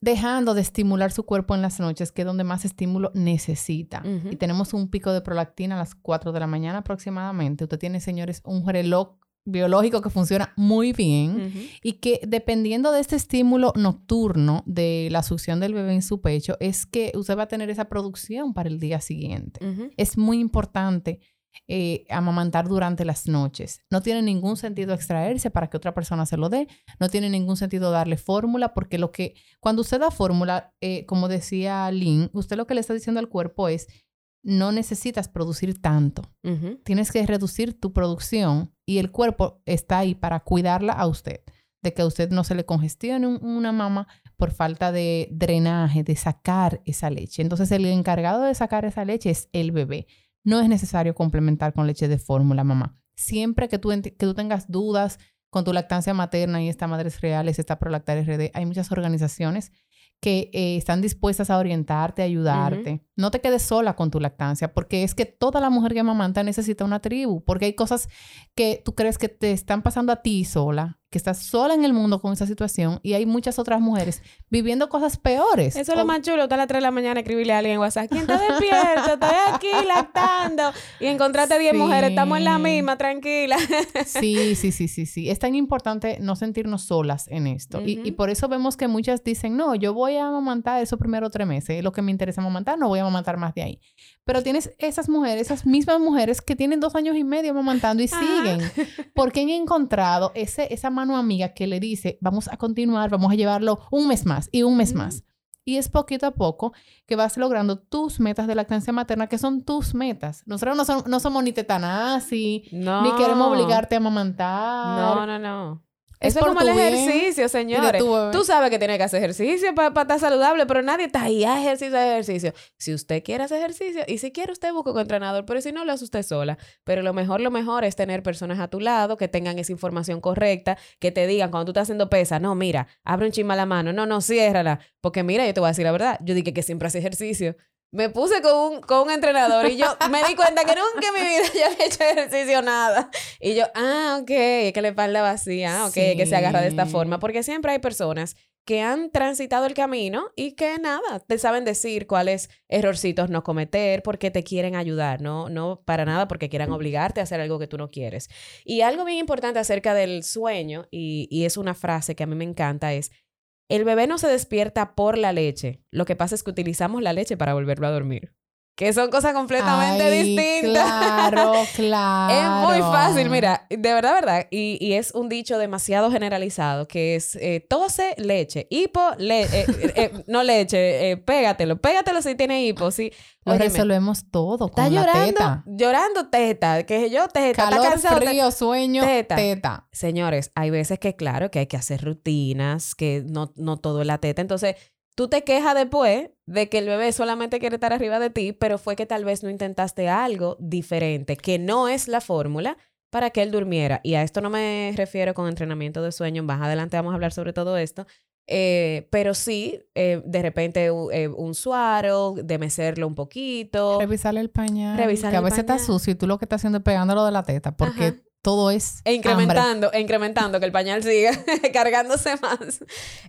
dejando de estimular su cuerpo en las noches, que es donde más estímulo necesita. Y tenemos un pico de prolactina a las 4 de la mañana aproximadamente. Usted tiene, señores, un reloj biológico que funciona muy bien y que dependiendo de este estímulo nocturno de la succión del bebé en su pecho, es que usted va a tener esa producción para el día siguiente. Es muy importante eh, amamantar durante las noches. No tiene ningún sentido extraerse para que otra persona se lo dé. No tiene ningún sentido darle fórmula porque lo que, cuando usted da fórmula, eh, como decía Lynn, usted lo que le está diciendo al cuerpo es, no necesitas producir tanto. Tienes que reducir tu producción y el cuerpo está ahí para cuidarla a usted, de que a usted no se le congestione una mama por falta de drenaje, de sacar esa leche. Entonces el encargado de sacar esa leche es el bebé. No es necesario complementar con leche de fórmula, mamá. Siempre que tú, que tú tengas dudas con tu lactancia materna y esta Madres Reales, esta Prolactar RD, hay muchas organizaciones que eh, están dispuestas a orientarte, a ayudarte. No te quedes sola con tu lactancia, porque es que toda la mujer que amamanta necesita una tribu, porque hay cosas que tú crees que te están pasando a ti sola que estás sola en el mundo con esa situación y hay muchas otras mujeres viviendo cosas peores. Eso es lo más chulo, estar a las 3 de la mañana escribirle a alguien en WhatsApp, ¿quién está despierto? Estoy aquí lactando y encontrarte 10 mujeres, estamos en la misma, tranquila. [LAUGHS] sí, sí, sí, sí, sí. Es tan importante no sentirnos solas en esto y, y, por eso vemos que muchas dicen, no, yo voy a amamantar esos primeros tres meses, lo que me interesa amamantar, no voy a amamantar más de ahí. Pero tienes esas mujeres, esas mismas mujeres que tienen dos años y medio amamantando y siguen, porque han encontrado ese, esa mano amiga que le dice, vamos a continuar, vamos a llevarlo un mes más y un mes más. Y es poquito a poco que vas logrando tus metas de lactancia materna, que son tus metas. Nosotros no, no somos ni tetanasi, ni queremos obligarte a amamantar. No, no, no. Eso es como el ejercicio, señores. Tú sabes que tienes que hacer ejercicio para, estar saludable, pero nadie está ahí a ejercicio, a ejercicio. Si usted quiere hacer ejercicio, y si quiere usted busca un entrenador, pero si no, lo hace usted sola. Pero lo mejor, lo mejor es tener personas a tu lado que tengan esa información correcta, que te digan cuando tú estás haciendo pesa, no, mira, abre un chisma la mano, no, no, ciérrala. Porque mira, yo te voy a decir la verdad, yo dije que siempre hace ejercicio me puse con un, con un entrenador y yo me di cuenta que nunca en mi vida yo había hecho ejercicio nada. Y yo, ah, ok, es que le espalda vacía, ok, que se agarra de esta forma. Porque siempre hay personas que han transitado el camino y que nada, te saben decir cuáles errorcitos no cometer porque te quieren ayudar, no, no para nada porque quieran obligarte a hacer algo que tú no quieres. Y algo bien importante acerca del sueño, y, y es una frase que a mí me encanta, es el bebé no se despierta por la leche. Lo que pasa es que utilizamos la leche para volverlo a dormir. Que son cosas completamente Ay, distintas. Claro, claro. [LAUGHS] Es muy fácil, mira, de verdad, verdad. Y, y es un dicho demasiado generalizado que es eh, tose, leche, hipo, le, eh, eh, eh, no leche, pégatelo, pégatelo si tiene hipo, sí. Lo Óyeme, resolvemos todo está con la llorando, teta. llorando teta, que yo teta, está Calor, cansado. te- frío, sueño, teta. teta. Señores, hay veces que claro que hay que hacer rutinas, que no, no todo es la teta. Entonces, tú te quejas después de que el bebé solamente quiere estar arriba de ti, pero fue que tal vez no intentaste algo diferente, que no es la fórmula para que él durmiera. Y a esto no me refiero con entrenamiento de sueño, más adelante vamos a hablar sobre todo esto. Eh, pero sí, eh, de repente u- eh, un suaro, de mecerlo un poquito. Revisarle el pañal. Revisarle que a veces está sucio y tú lo que estás haciendo es pegándolo de la teta porque Ajá. Todo es E hambre. incrementando, e incrementando, que el pañal siga [LAUGHS] cargándose más.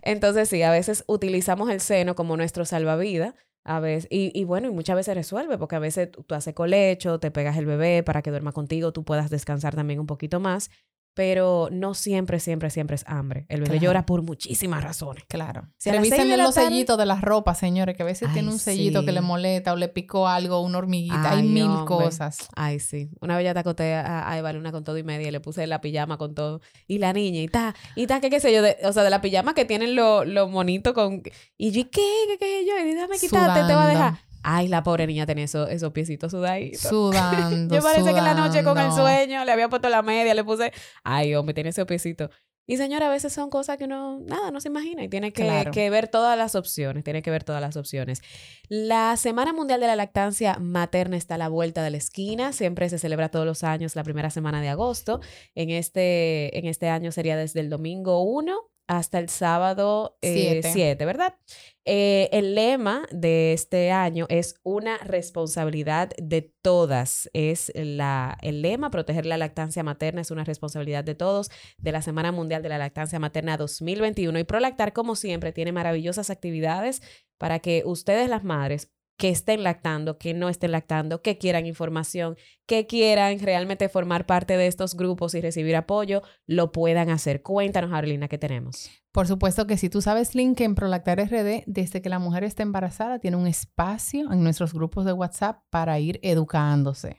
Entonces, sí, a veces utilizamos el seno como nuestro salvavidas. A veces, y, y bueno, y muchas veces resuelve, porque a veces tú, tú haces colecho, te pegas el bebé para que duerma contigo, tú puedas descansar también un poquito más, pero no siempre, siempre, siempre es hambre. El bebé Claro. llora por muchísimas razones. Claro. Si Revisen los tarde- sellitos de las ropas, señores, que a veces Ay, tiene un sellito que le molesta o le picó algo, una hormiguita. Ay, Hay mil hombre. cosas. Ay, sí. Una vez ya te acoté a, a Eva Luna con todo y media y le puse la pijama con todo. Y la niña, y ta, y ta, que qué sé yo, de- o sea, de la pijama que tienen los lo monitos con... Y yo, ¿y ¿qué? ¿Qué, qué sé yo? Y déjame quitarte, te va a dejar. Ay, la pobre niña tenía esos, esos piecitos sudaditos. Sudando. Yo parece que en la noche con el sudando. sueño le había puesto la media, le puse... Ay, hombre, tiene ese piecito. Y señora, a veces son cosas que uno, nada, no se imagina y tiene que, Claro. que ver todas las opciones, tiene que ver todas las opciones. La Semana Mundial de la Lactancia Materna está a la vuelta de la esquina, siempre se celebra todos los años la primera semana de agosto. En este, en este año sería desde el domingo 1 hasta el sábado eh, Siete. 7, ¿verdad? Eh, el lema de este año es una responsabilidad de todas. Es la, el lema, proteger la lactancia materna es una responsabilidad de todos de la Semana Mundial de la Lactancia Materna 2021. Y Prolactar, como siempre, tiene maravillosas actividades para que ustedes, las madres, que estén lactando, que no estén lactando, que quieran información, que quieran realmente formar parte de estos grupos y recibir apoyo, lo puedan hacer. Cuéntanos, Arlina, ¿qué tenemos? Por supuesto que si tú sabes, Link, que en Prolactar RD, desde que la mujer está embarazada, tiene un espacio en nuestros grupos de WhatsApp para ir educándose.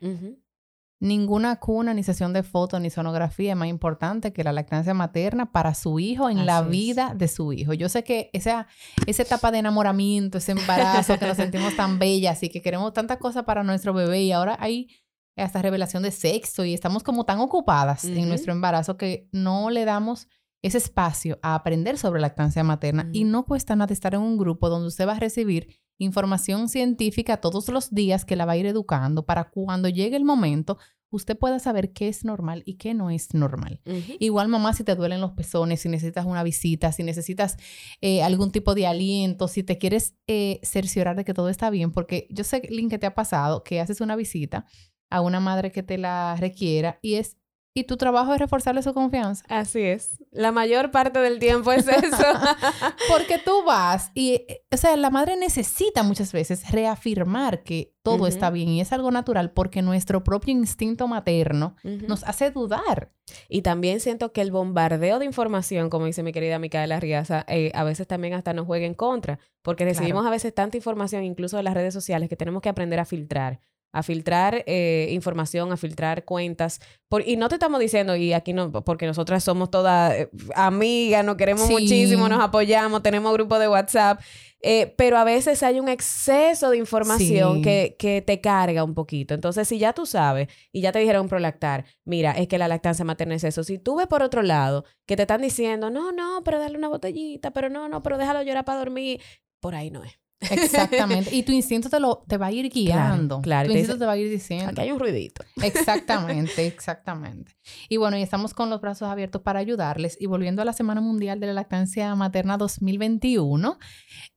Ninguna cuna, ni sesión de fotos, ni sonografía es más importante que la lactancia materna para su hijo en la es. vida de su hijo. Yo sé que esa, esa etapa de enamoramiento, ese embarazo, que nos [LAUGHS] sentimos tan bellas y que queremos tantas cosas para nuestro bebé y ahora hay hasta revelación de sexo y estamos como tan ocupadas en nuestro embarazo que no le damos ese espacio a aprender sobre lactancia materna y no cuesta nada estar en un grupo donde usted va a recibir información científica todos los días que la va a ir educando para cuando llegue el momento usted pueda saber qué es normal y qué no es normal. Igual mamá, si te duelen los pezones, si necesitas una visita, si necesitas eh, algún tipo de aliento, si te quieres eh, cerciorar de que todo está bien, porque yo sé, Lynn, que te ha pasado que haces una visita a una madre que te la requiera y es y tu trabajo es reforzarle su confianza. Así es. La mayor parte del tiempo es eso. [LAUGHS] Porque tú vas y, o sea, la madre necesita muchas veces reafirmar que todo está bien y es algo natural porque nuestro propio instinto materno nos hace dudar. Y también siento que el bombardeo de información, como dice mi querida Micaela Riaza, eh, a veces también hasta nos juega en contra, porque recibimos a veces tanta información, incluso de las redes sociales, que tenemos que aprender a filtrar a filtrar eh, información, a filtrar cuentas. Por, y no te estamos diciendo, y aquí no, porque nosotras somos todas eh, amigas, nos queremos Sí. muchísimo, nos apoyamos, tenemos grupo de WhatsApp, eh, pero a veces hay un exceso de información Sí. que, que te carga un poquito. Entonces, si ya tú sabes y ya te dijeron prolactar, mira, es que la lactancia materna es eso. Si tú ves por otro lado que te están diciendo, no, no, pero dale una botellita, pero no, no, pero déjalo llorar para dormir, por ahí no es. Exactamente. y tu instinto te, lo, te va a ir guiando. claro. Tu te instinto dice, te va a ir diciendo. Aquí hay un ruidito. Exactamente, [LAUGHS] exactamente. Y bueno, y estamos con los brazos abiertos para ayudarles. Y volviendo a la Semana Mundial de la Lactancia Materna 2021,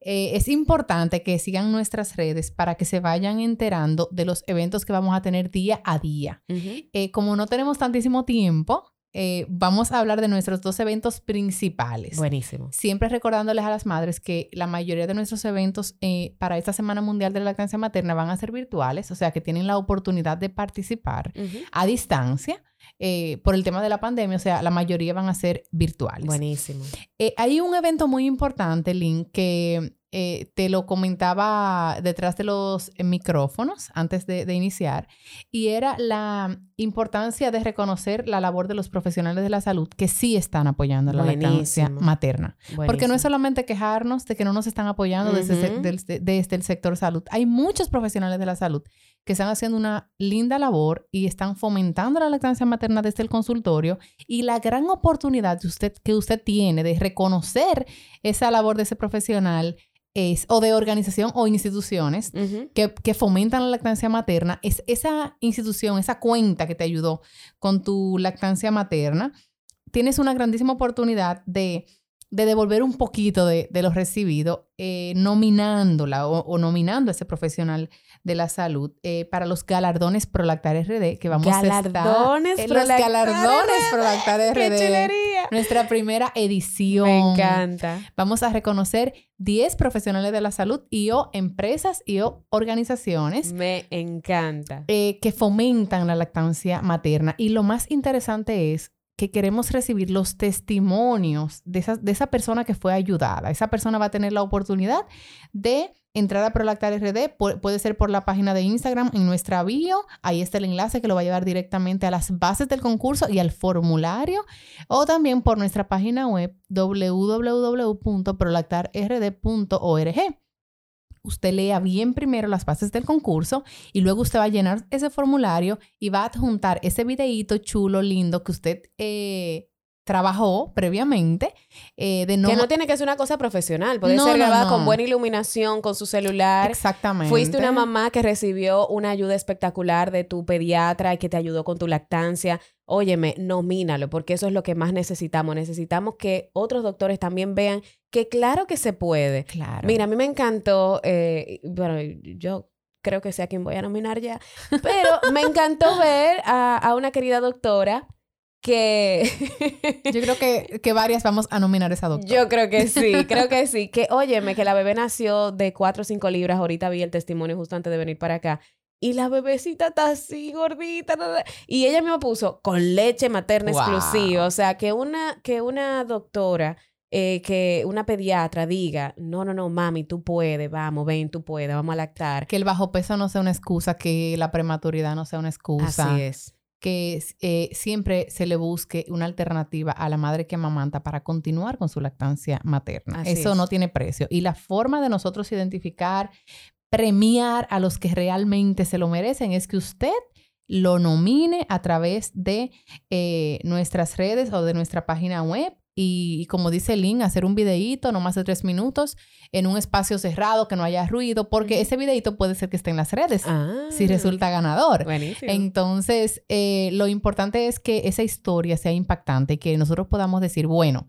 eh, es importante que sigan nuestras redes para que se vayan enterando de los eventos que vamos a tener día a día. Eh, como no tenemos tantísimo tiempo, eh, vamos a hablar de nuestros dos eventos principales. Buenísimo. Siempre recordándoles a las madres que la mayoría de nuestros eventos eh, para esta Semana Mundial de la Lactancia Materna van a ser virtuales, o sea que tienen la oportunidad de participar a distancia eh, por el tema de la pandemia, o sea, la mayoría van a ser virtuales. Buenísimo. Eh, hay un evento muy importante, Lynn, que eh, te lo comentaba detrás de los micrófonos antes de, de, iniciar, y era la importancia de reconocer la labor de los profesionales de la salud que sí están apoyando la lactancia materna. Porque no es solamente quejarnos de que no nos están apoyando desde, desde el sector salud. Hay muchos profesionales de la salud que están haciendo una linda labor y están fomentando la lactancia materna desde el consultorio y la gran oportunidad de usted, que usted tiene de reconocer esa labor de ese profesional es, o de organización o instituciones que, que, fomentan la lactancia materna, es esa institución, esa cuenta que te ayudó con tu lactancia materna, tienes una grandísima oportunidad de de devolver un poquito de, de lo recibido, eh, nominándola o, nominando a ese profesional de la salud eh, para los galardones Prolactar RD que vamos a estar en los galardones Prolactar RD. ¡Qué Nuestra primera edición. Me encanta. Vamos a reconocer 10 profesionales de la salud y o empresas y o organizaciones. Me encanta. Eh, que fomentan la lactancia materna. Y lo más interesante es que queremos recibir los testimonios de esa, de esa persona que fue ayudada. Esa persona va a tener la oportunidad de entrar a Prolactar RD, puede ser por la página de Instagram en nuestra bio, ahí está el enlace que lo va a llevar directamente a las bases del concurso y al formulario, o también por nuestra página web www.prolactarrd.org usted lea bien primero las bases del concurso y luego usted va a llenar ese formulario y va a adjuntar ese videíto chulo, lindo que usted eh, trabajó previamente. Eh, de no... Que no tiene que ser una cosa profesional, puede ser grabada con buena iluminación, con su celular. Exactamente. Fuiste una mamá que recibió una ayuda espectacular de tu pediatra y que te ayudó con tu lactancia. Óyeme, nomínalo, porque eso es lo que más necesitamos. Necesitamos que otros doctores también vean que claro que se puede. Claro. Mira, a mí me encantó, eh, bueno, yo creo que sé a quién voy a nominar ya, pero me encantó ver a, a una querida doctora que... [LAUGHS] Yo creo que, que, varias vamos a nominar a esa doctora. Yo creo que sí, [LAUGHS] creo que sí. Que, óyeme, que la bebé nació de 4 o 5 libras. Ahorita vi el testimonio justo antes de venir para acá. Y la bebecita está así gordita. Y ella misma puso con leche materna exclusiva. O sea, que una, que una doctora, eh, que una pediatra diga, no, no, no, mami, tú puedes, vamos, ven, tú puedes, vamos a lactar. Que el bajo peso no sea una excusa, que la prematuridad no sea una excusa. Así es que eh, siempre se le busque una alternativa a la madre que amamanta para continuar con su lactancia materna. Eso no tiene precio. Y la forma de nosotros identificar, premiar a los que realmente se lo merecen es que usted lo nomine a través de eh, nuestras redes o de nuestra página web y, como dice Lynn, hacer un videíto, no más de tres minutos, en un espacio cerrado, que no haya ruido, porque ese videíto puede ser que esté en las redes si ah. resulta ganador. Buenísimo. Entonces, eh, lo importante es que esa historia sea impactante y que nosotros podamos decir, bueno,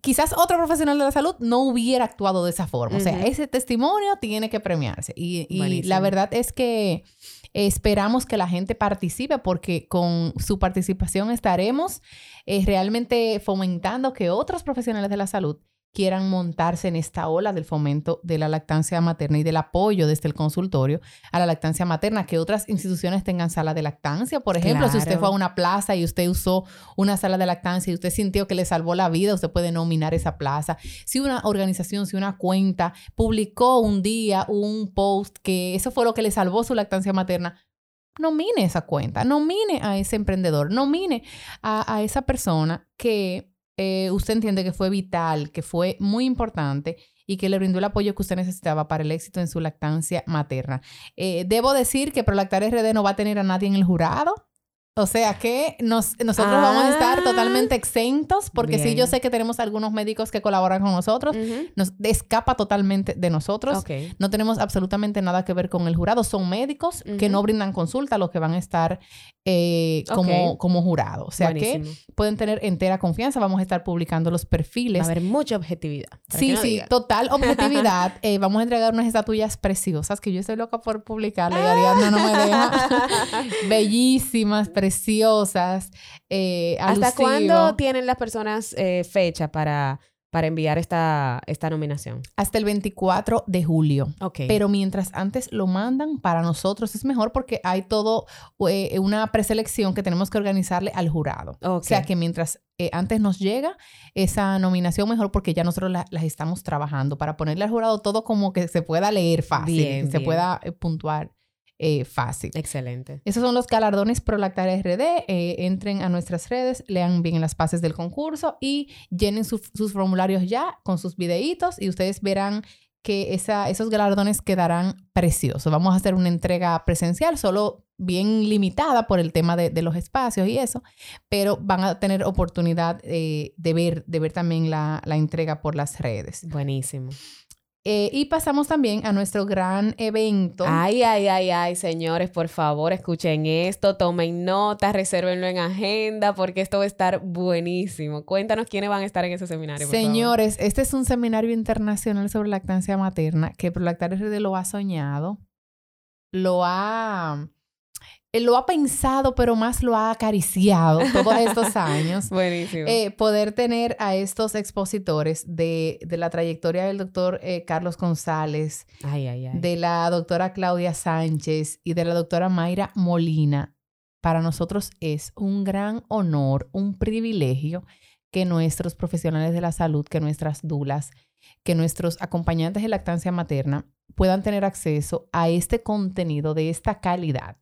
quizás otro profesional de la salud no hubiera actuado de esa forma. O sea, ese testimonio tiene que premiarse. Y, y la verdad es que Esperamos que la gente participe porque con su participación estaremos eh, realmente fomentando que otros profesionales de la salud quieran montarse en esta ola del fomento de la lactancia materna y del apoyo desde el consultorio a la lactancia materna, que otras instituciones tengan sala de lactancia. Por ejemplo, si usted fue a una plaza y usted usó una sala de lactancia y usted sintió que le salvó la vida, usted puede nominar esa plaza. Si una organización, si una cuenta publicó un día un post que eso fue lo que le salvó su lactancia materna, nomine esa cuenta, nomine a ese emprendedor, nomine a, a esa persona que eh, usted entiende que fue vital, que fue muy importante y que le brindó el apoyo que usted necesitaba para el éxito en su lactancia materna. Eh, debo decir que Prolactar RD no va a tener a nadie en el jurado. O sea que nos, nosotros vamos a estar ah. totalmente exentos porque sí, yo sé que tenemos algunos médicos que colaboran con nosotros, nos escapa totalmente de nosotros, no tenemos absolutamente nada que ver con el jurado, son médicos que no brindan consulta, los que van a estar eh, como, como jurado. O sea que pueden tener entera confianza, vamos a estar publicando los perfiles. Va a haber mucha objetividad. Sí, sí, total [LAUGHS] objetividad. Eh, vamos a entregar unas estatuillas preciosas que yo estoy loca por publicar, no me deja. [LAUGHS] Bellísimas, preciosas. Eh, ¿Hasta cuándo tienen las personas eh, fecha para, para enviar esta, esta nominación? Hasta el 24 de julio. Ok. Pero mientras antes lo mandan, para nosotros es mejor porque hay todo eh, una preselección que tenemos que organizarle al jurado. O sea que mientras eh, antes nos llega esa nominación, mejor porque ya nosotros la- las estamos trabajando para ponerle al jurado todo como que se pueda leer fácil, Bien, se bien. pueda eh, puntuar eh, fácil. Excelente. Esos son los galardones Prolactar RD. Eh, entren a nuestras redes, lean bien las bases del concurso y llenen su- sus formularios ya con sus videitos y ustedes verán que esa, esos galardones quedarán preciosos. Vamos a hacer una entrega presencial, solo bien limitada por el tema de, de los espacios y eso, pero van a tener oportunidad eh, de, ver, de ver también la, la entrega por las redes. Buenísimo. Eh, y pasamos también a nuestro gran evento. Ay, ay, ay, ay, señores, por favor, escuchen esto, tomen nota, resérvenlo en agenda, porque esto va a estar buenísimo. Cuéntanos quiénes van a estar en ese seminario. por favor. Señores, este es un seminario internacional sobre lactancia materna que Prolactar RD lo ha soñado, lo ha, él lo ha pensado, pero más lo ha acariciado [LAUGHS] todos estos años. Buenísimo. Eh, poder tener a estos expositores de, de la trayectoria del doctor eh, Carlos González, ay, ay, ay. de la doctora Claudia Sánchez y de la doctora Mayra Molina, para nosotros es un gran honor, un privilegio que nuestros profesionales de la salud, que nuestras dulas, que nuestros acompañantes de lactancia materna puedan tener acceso a este contenido de esta calidad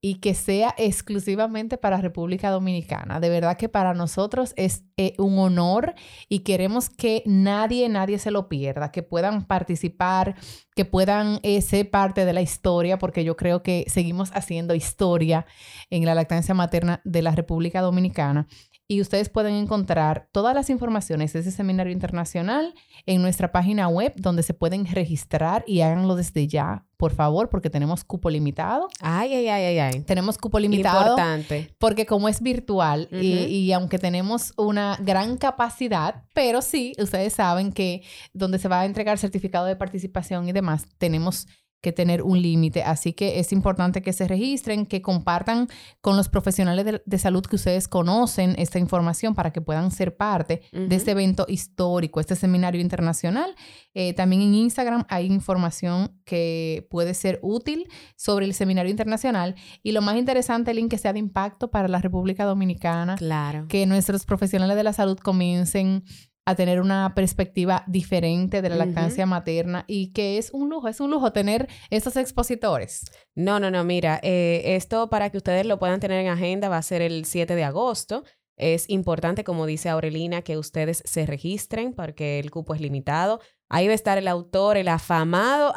y que sea exclusivamente para República Dominicana. De verdad que para nosotros es eh, un honor y queremos que nadie, nadie se lo pierda, que puedan participar, que puedan eh, ser parte de la historia, porque yo creo que seguimos haciendo historia en la lactancia materna de la República Dominicana. Y ustedes pueden encontrar todas las informaciones de ese seminario internacional en nuestra página web, donde se pueden registrar y háganlo desde ya, por favor, porque tenemos cupo limitado. Ay, ay, ay, ay, ay. Tenemos cupo limitado Importante. porque como es virtual y, y aunque tenemos una gran capacidad, pero sí, ustedes saben que donde se va a entregar certificado de participación y demás, tenemos que tener un límite. Así que es importante que se registren, que compartan con los profesionales de, de salud que ustedes conocen esta información para que puedan ser parte de este evento histórico, este seminario internacional. Eh, también en Instagram hay información que puede ser útil sobre el seminario internacional y lo más interesante, Link, que sea de impacto para la República Dominicana, Claro. que nuestros profesionales de la salud comiencen a tener una perspectiva diferente de la lactancia materna y que es un lujo, es un lujo tener estos expositores. No, no, no, mira, eh, esto para que ustedes lo puedan tener en agenda va a ser el 7 de agosto. Es importante, como dice Aurelina, que ustedes se registren porque el cupo es limitado. Ahí va a estar el autor, el afamado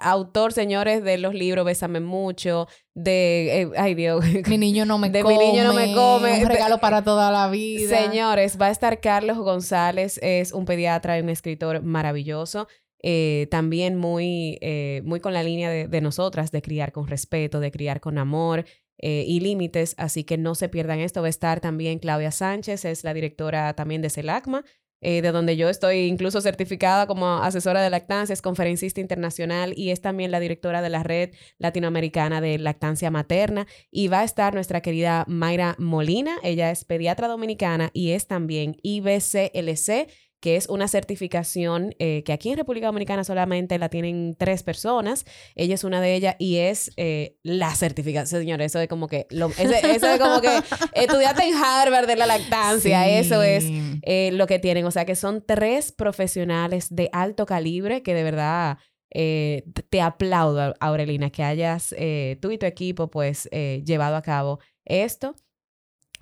autor, señores, de los libros Bésame Mucho, de... eh, ay, Dios. Mi niño no me De come. Mi niño no me come. Un regalo para toda la vida. Señores, va a estar Carlos González, es un pediatra y un escritor maravilloso. eh, también muy, eh, muy con la línea de, de nosotras, de criar con respeto, de criar con amor eh, y límites, así que no se pierdan esto. Va a estar también Claudia Sánchez, es la directora también de CELACMA, eh, de donde yo estoy incluso certificada como asesora de lactancia, es conferencista internacional y es también la directora de la red latinoamericana de lactancia materna. Y va a estar nuestra querida Mayra Molina, ella es pediatra dominicana y es también IBCLC, que es una certificación eh, que aquí en República Dominicana solamente la tienen tres personas. Ella es una de ellas y es eh, la certificación, señores. Eso es como que, lo- ese- eso es como que [LAUGHS] estudiaste en Harvard de la lactancia. Eso es eh, lo que tienen. O sea, que son tres profesionales de alto calibre que de verdad eh, te aplaudo, Aurelina, que hayas eh, tú y tu equipo pues llevado a cabo esto.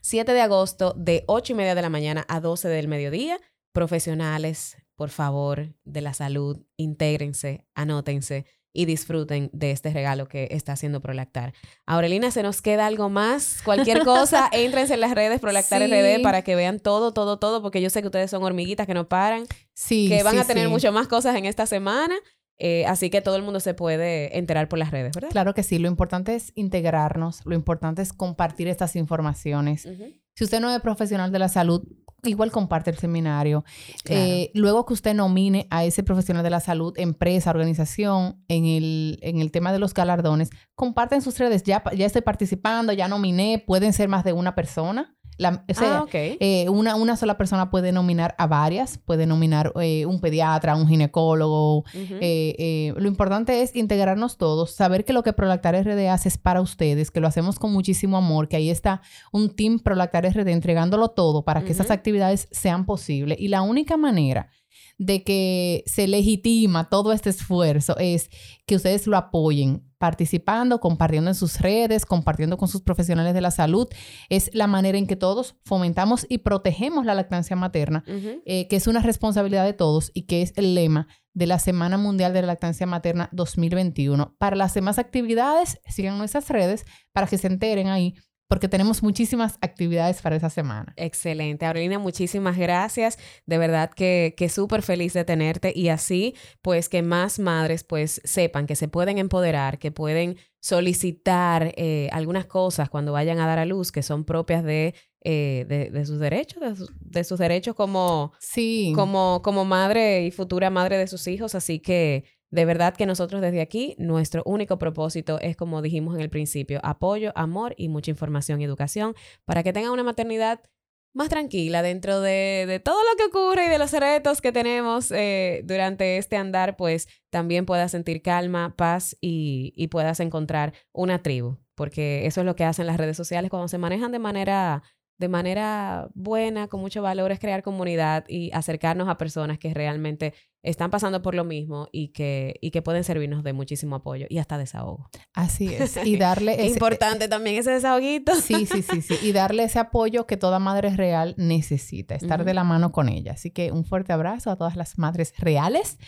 7 de agosto de 8 y media de la mañana a 12 del mediodía. Profesionales, por favor, de la salud, intégrense, anótense y disfruten de este regalo que está haciendo Prolactar. Aurelina, ¿se nos queda algo más? Cualquier cosa, [LAUGHS] éntrense en las redes Prolactar Sí. RD para que vean todo, todo, todo, porque yo sé que ustedes son hormiguitas que no paran, Sí, que van sí, a tener sí. mucho más cosas en esta semana. eh, así que todo el mundo se puede enterar por las redes, ¿verdad? Claro que sí, lo importante es integrarnos, lo importante es compartir estas informaciones. Si usted no es profesional de la salud, igual comparte el seminario. Claro. Eh, luego que usted nomine a ese profesional de la salud, empresa, organización, en el, en el tema de los galardones, comparten sus redes. Ya, ya estoy participando, ya nominé, pueden ser más de una persona La, o sea, ah, eh, una, una sola persona puede nominar a varias, puede nominar eh, un pediatra, un ginecólogo. Eh, eh, lo importante es integrarnos todos, saber que lo que Prolactar RD hace es para ustedes, que lo hacemos con muchísimo amor, que ahí está un team Prolactar RD entregándolo todo para que esas actividades sean posibles. Y la única manera de que se legitima todo este esfuerzo es que ustedes lo apoyen participando, compartiendo en sus redes, compartiendo con sus profesionales de la salud. Es la manera en que todos fomentamos y protegemos la lactancia materna, eh, que es una responsabilidad de todos y que es el lema de la Semana Mundial de la Lactancia Materna 2021. Para las demás actividades, sigan nuestras redes para que se enteren ahí, porque tenemos muchísimas actividades para esa semana. Excelente. Aurelina, muchísimas gracias. De verdad que, que súper feliz de tenerte y así, pues que más madres pues sepan que se pueden empoderar, que pueden solicitar eh, algunas cosas cuando vayan a dar a luz que son propias de, eh, de, de sus derechos, de, sus- de sus derechos como, Sí. como, como madre y futura madre de sus hijos. Así que de verdad que nosotros desde aquí, nuestro único propósito es, como dijimos en el principio, apoyo, amor y mucha información y educación para que tengan una maternidad más tranquila dentro de, todo lo que ocurre y de los retos que tenemos eh, durante este andar, pues también puedas sentir calma, paz y puedas encontrar una tribu, porque eso es lo que hacen las redes sociales cuando se manejan de manera de manera buena, con mucho valor, es crear comunidad y acercarnos a personas que realmente están pasando por lo mismo y que, y que pueden servirnos de muchísimo apoyo y hasta desahogo. Así es. Y [LAUGHS] darle Es ese- importante también ese desahoguito. Sí, sí, sí, sí. Y darle ese apoyo que toda madre real necesita, estar de la mano con ella. Así que un fuerte abrazo a todas las madres reales.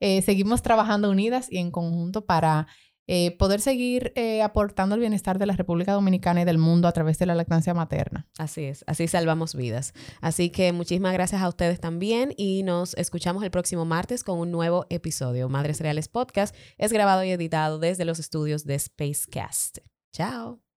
Eh, seguimos trabajando unidas y en conjunto para eh, poder seguir eh, aportando el bienestar de la República Dominicana y del mundo a través de la lactancia materna. Así es, así salvamos vidas. Así que muchísimas gracias a ustedes también y nos escuchamos el próximo martes con un nuevo episodio. Madres Reales Podcast es grabado y editado desde los estudios de Spacecast. Chao.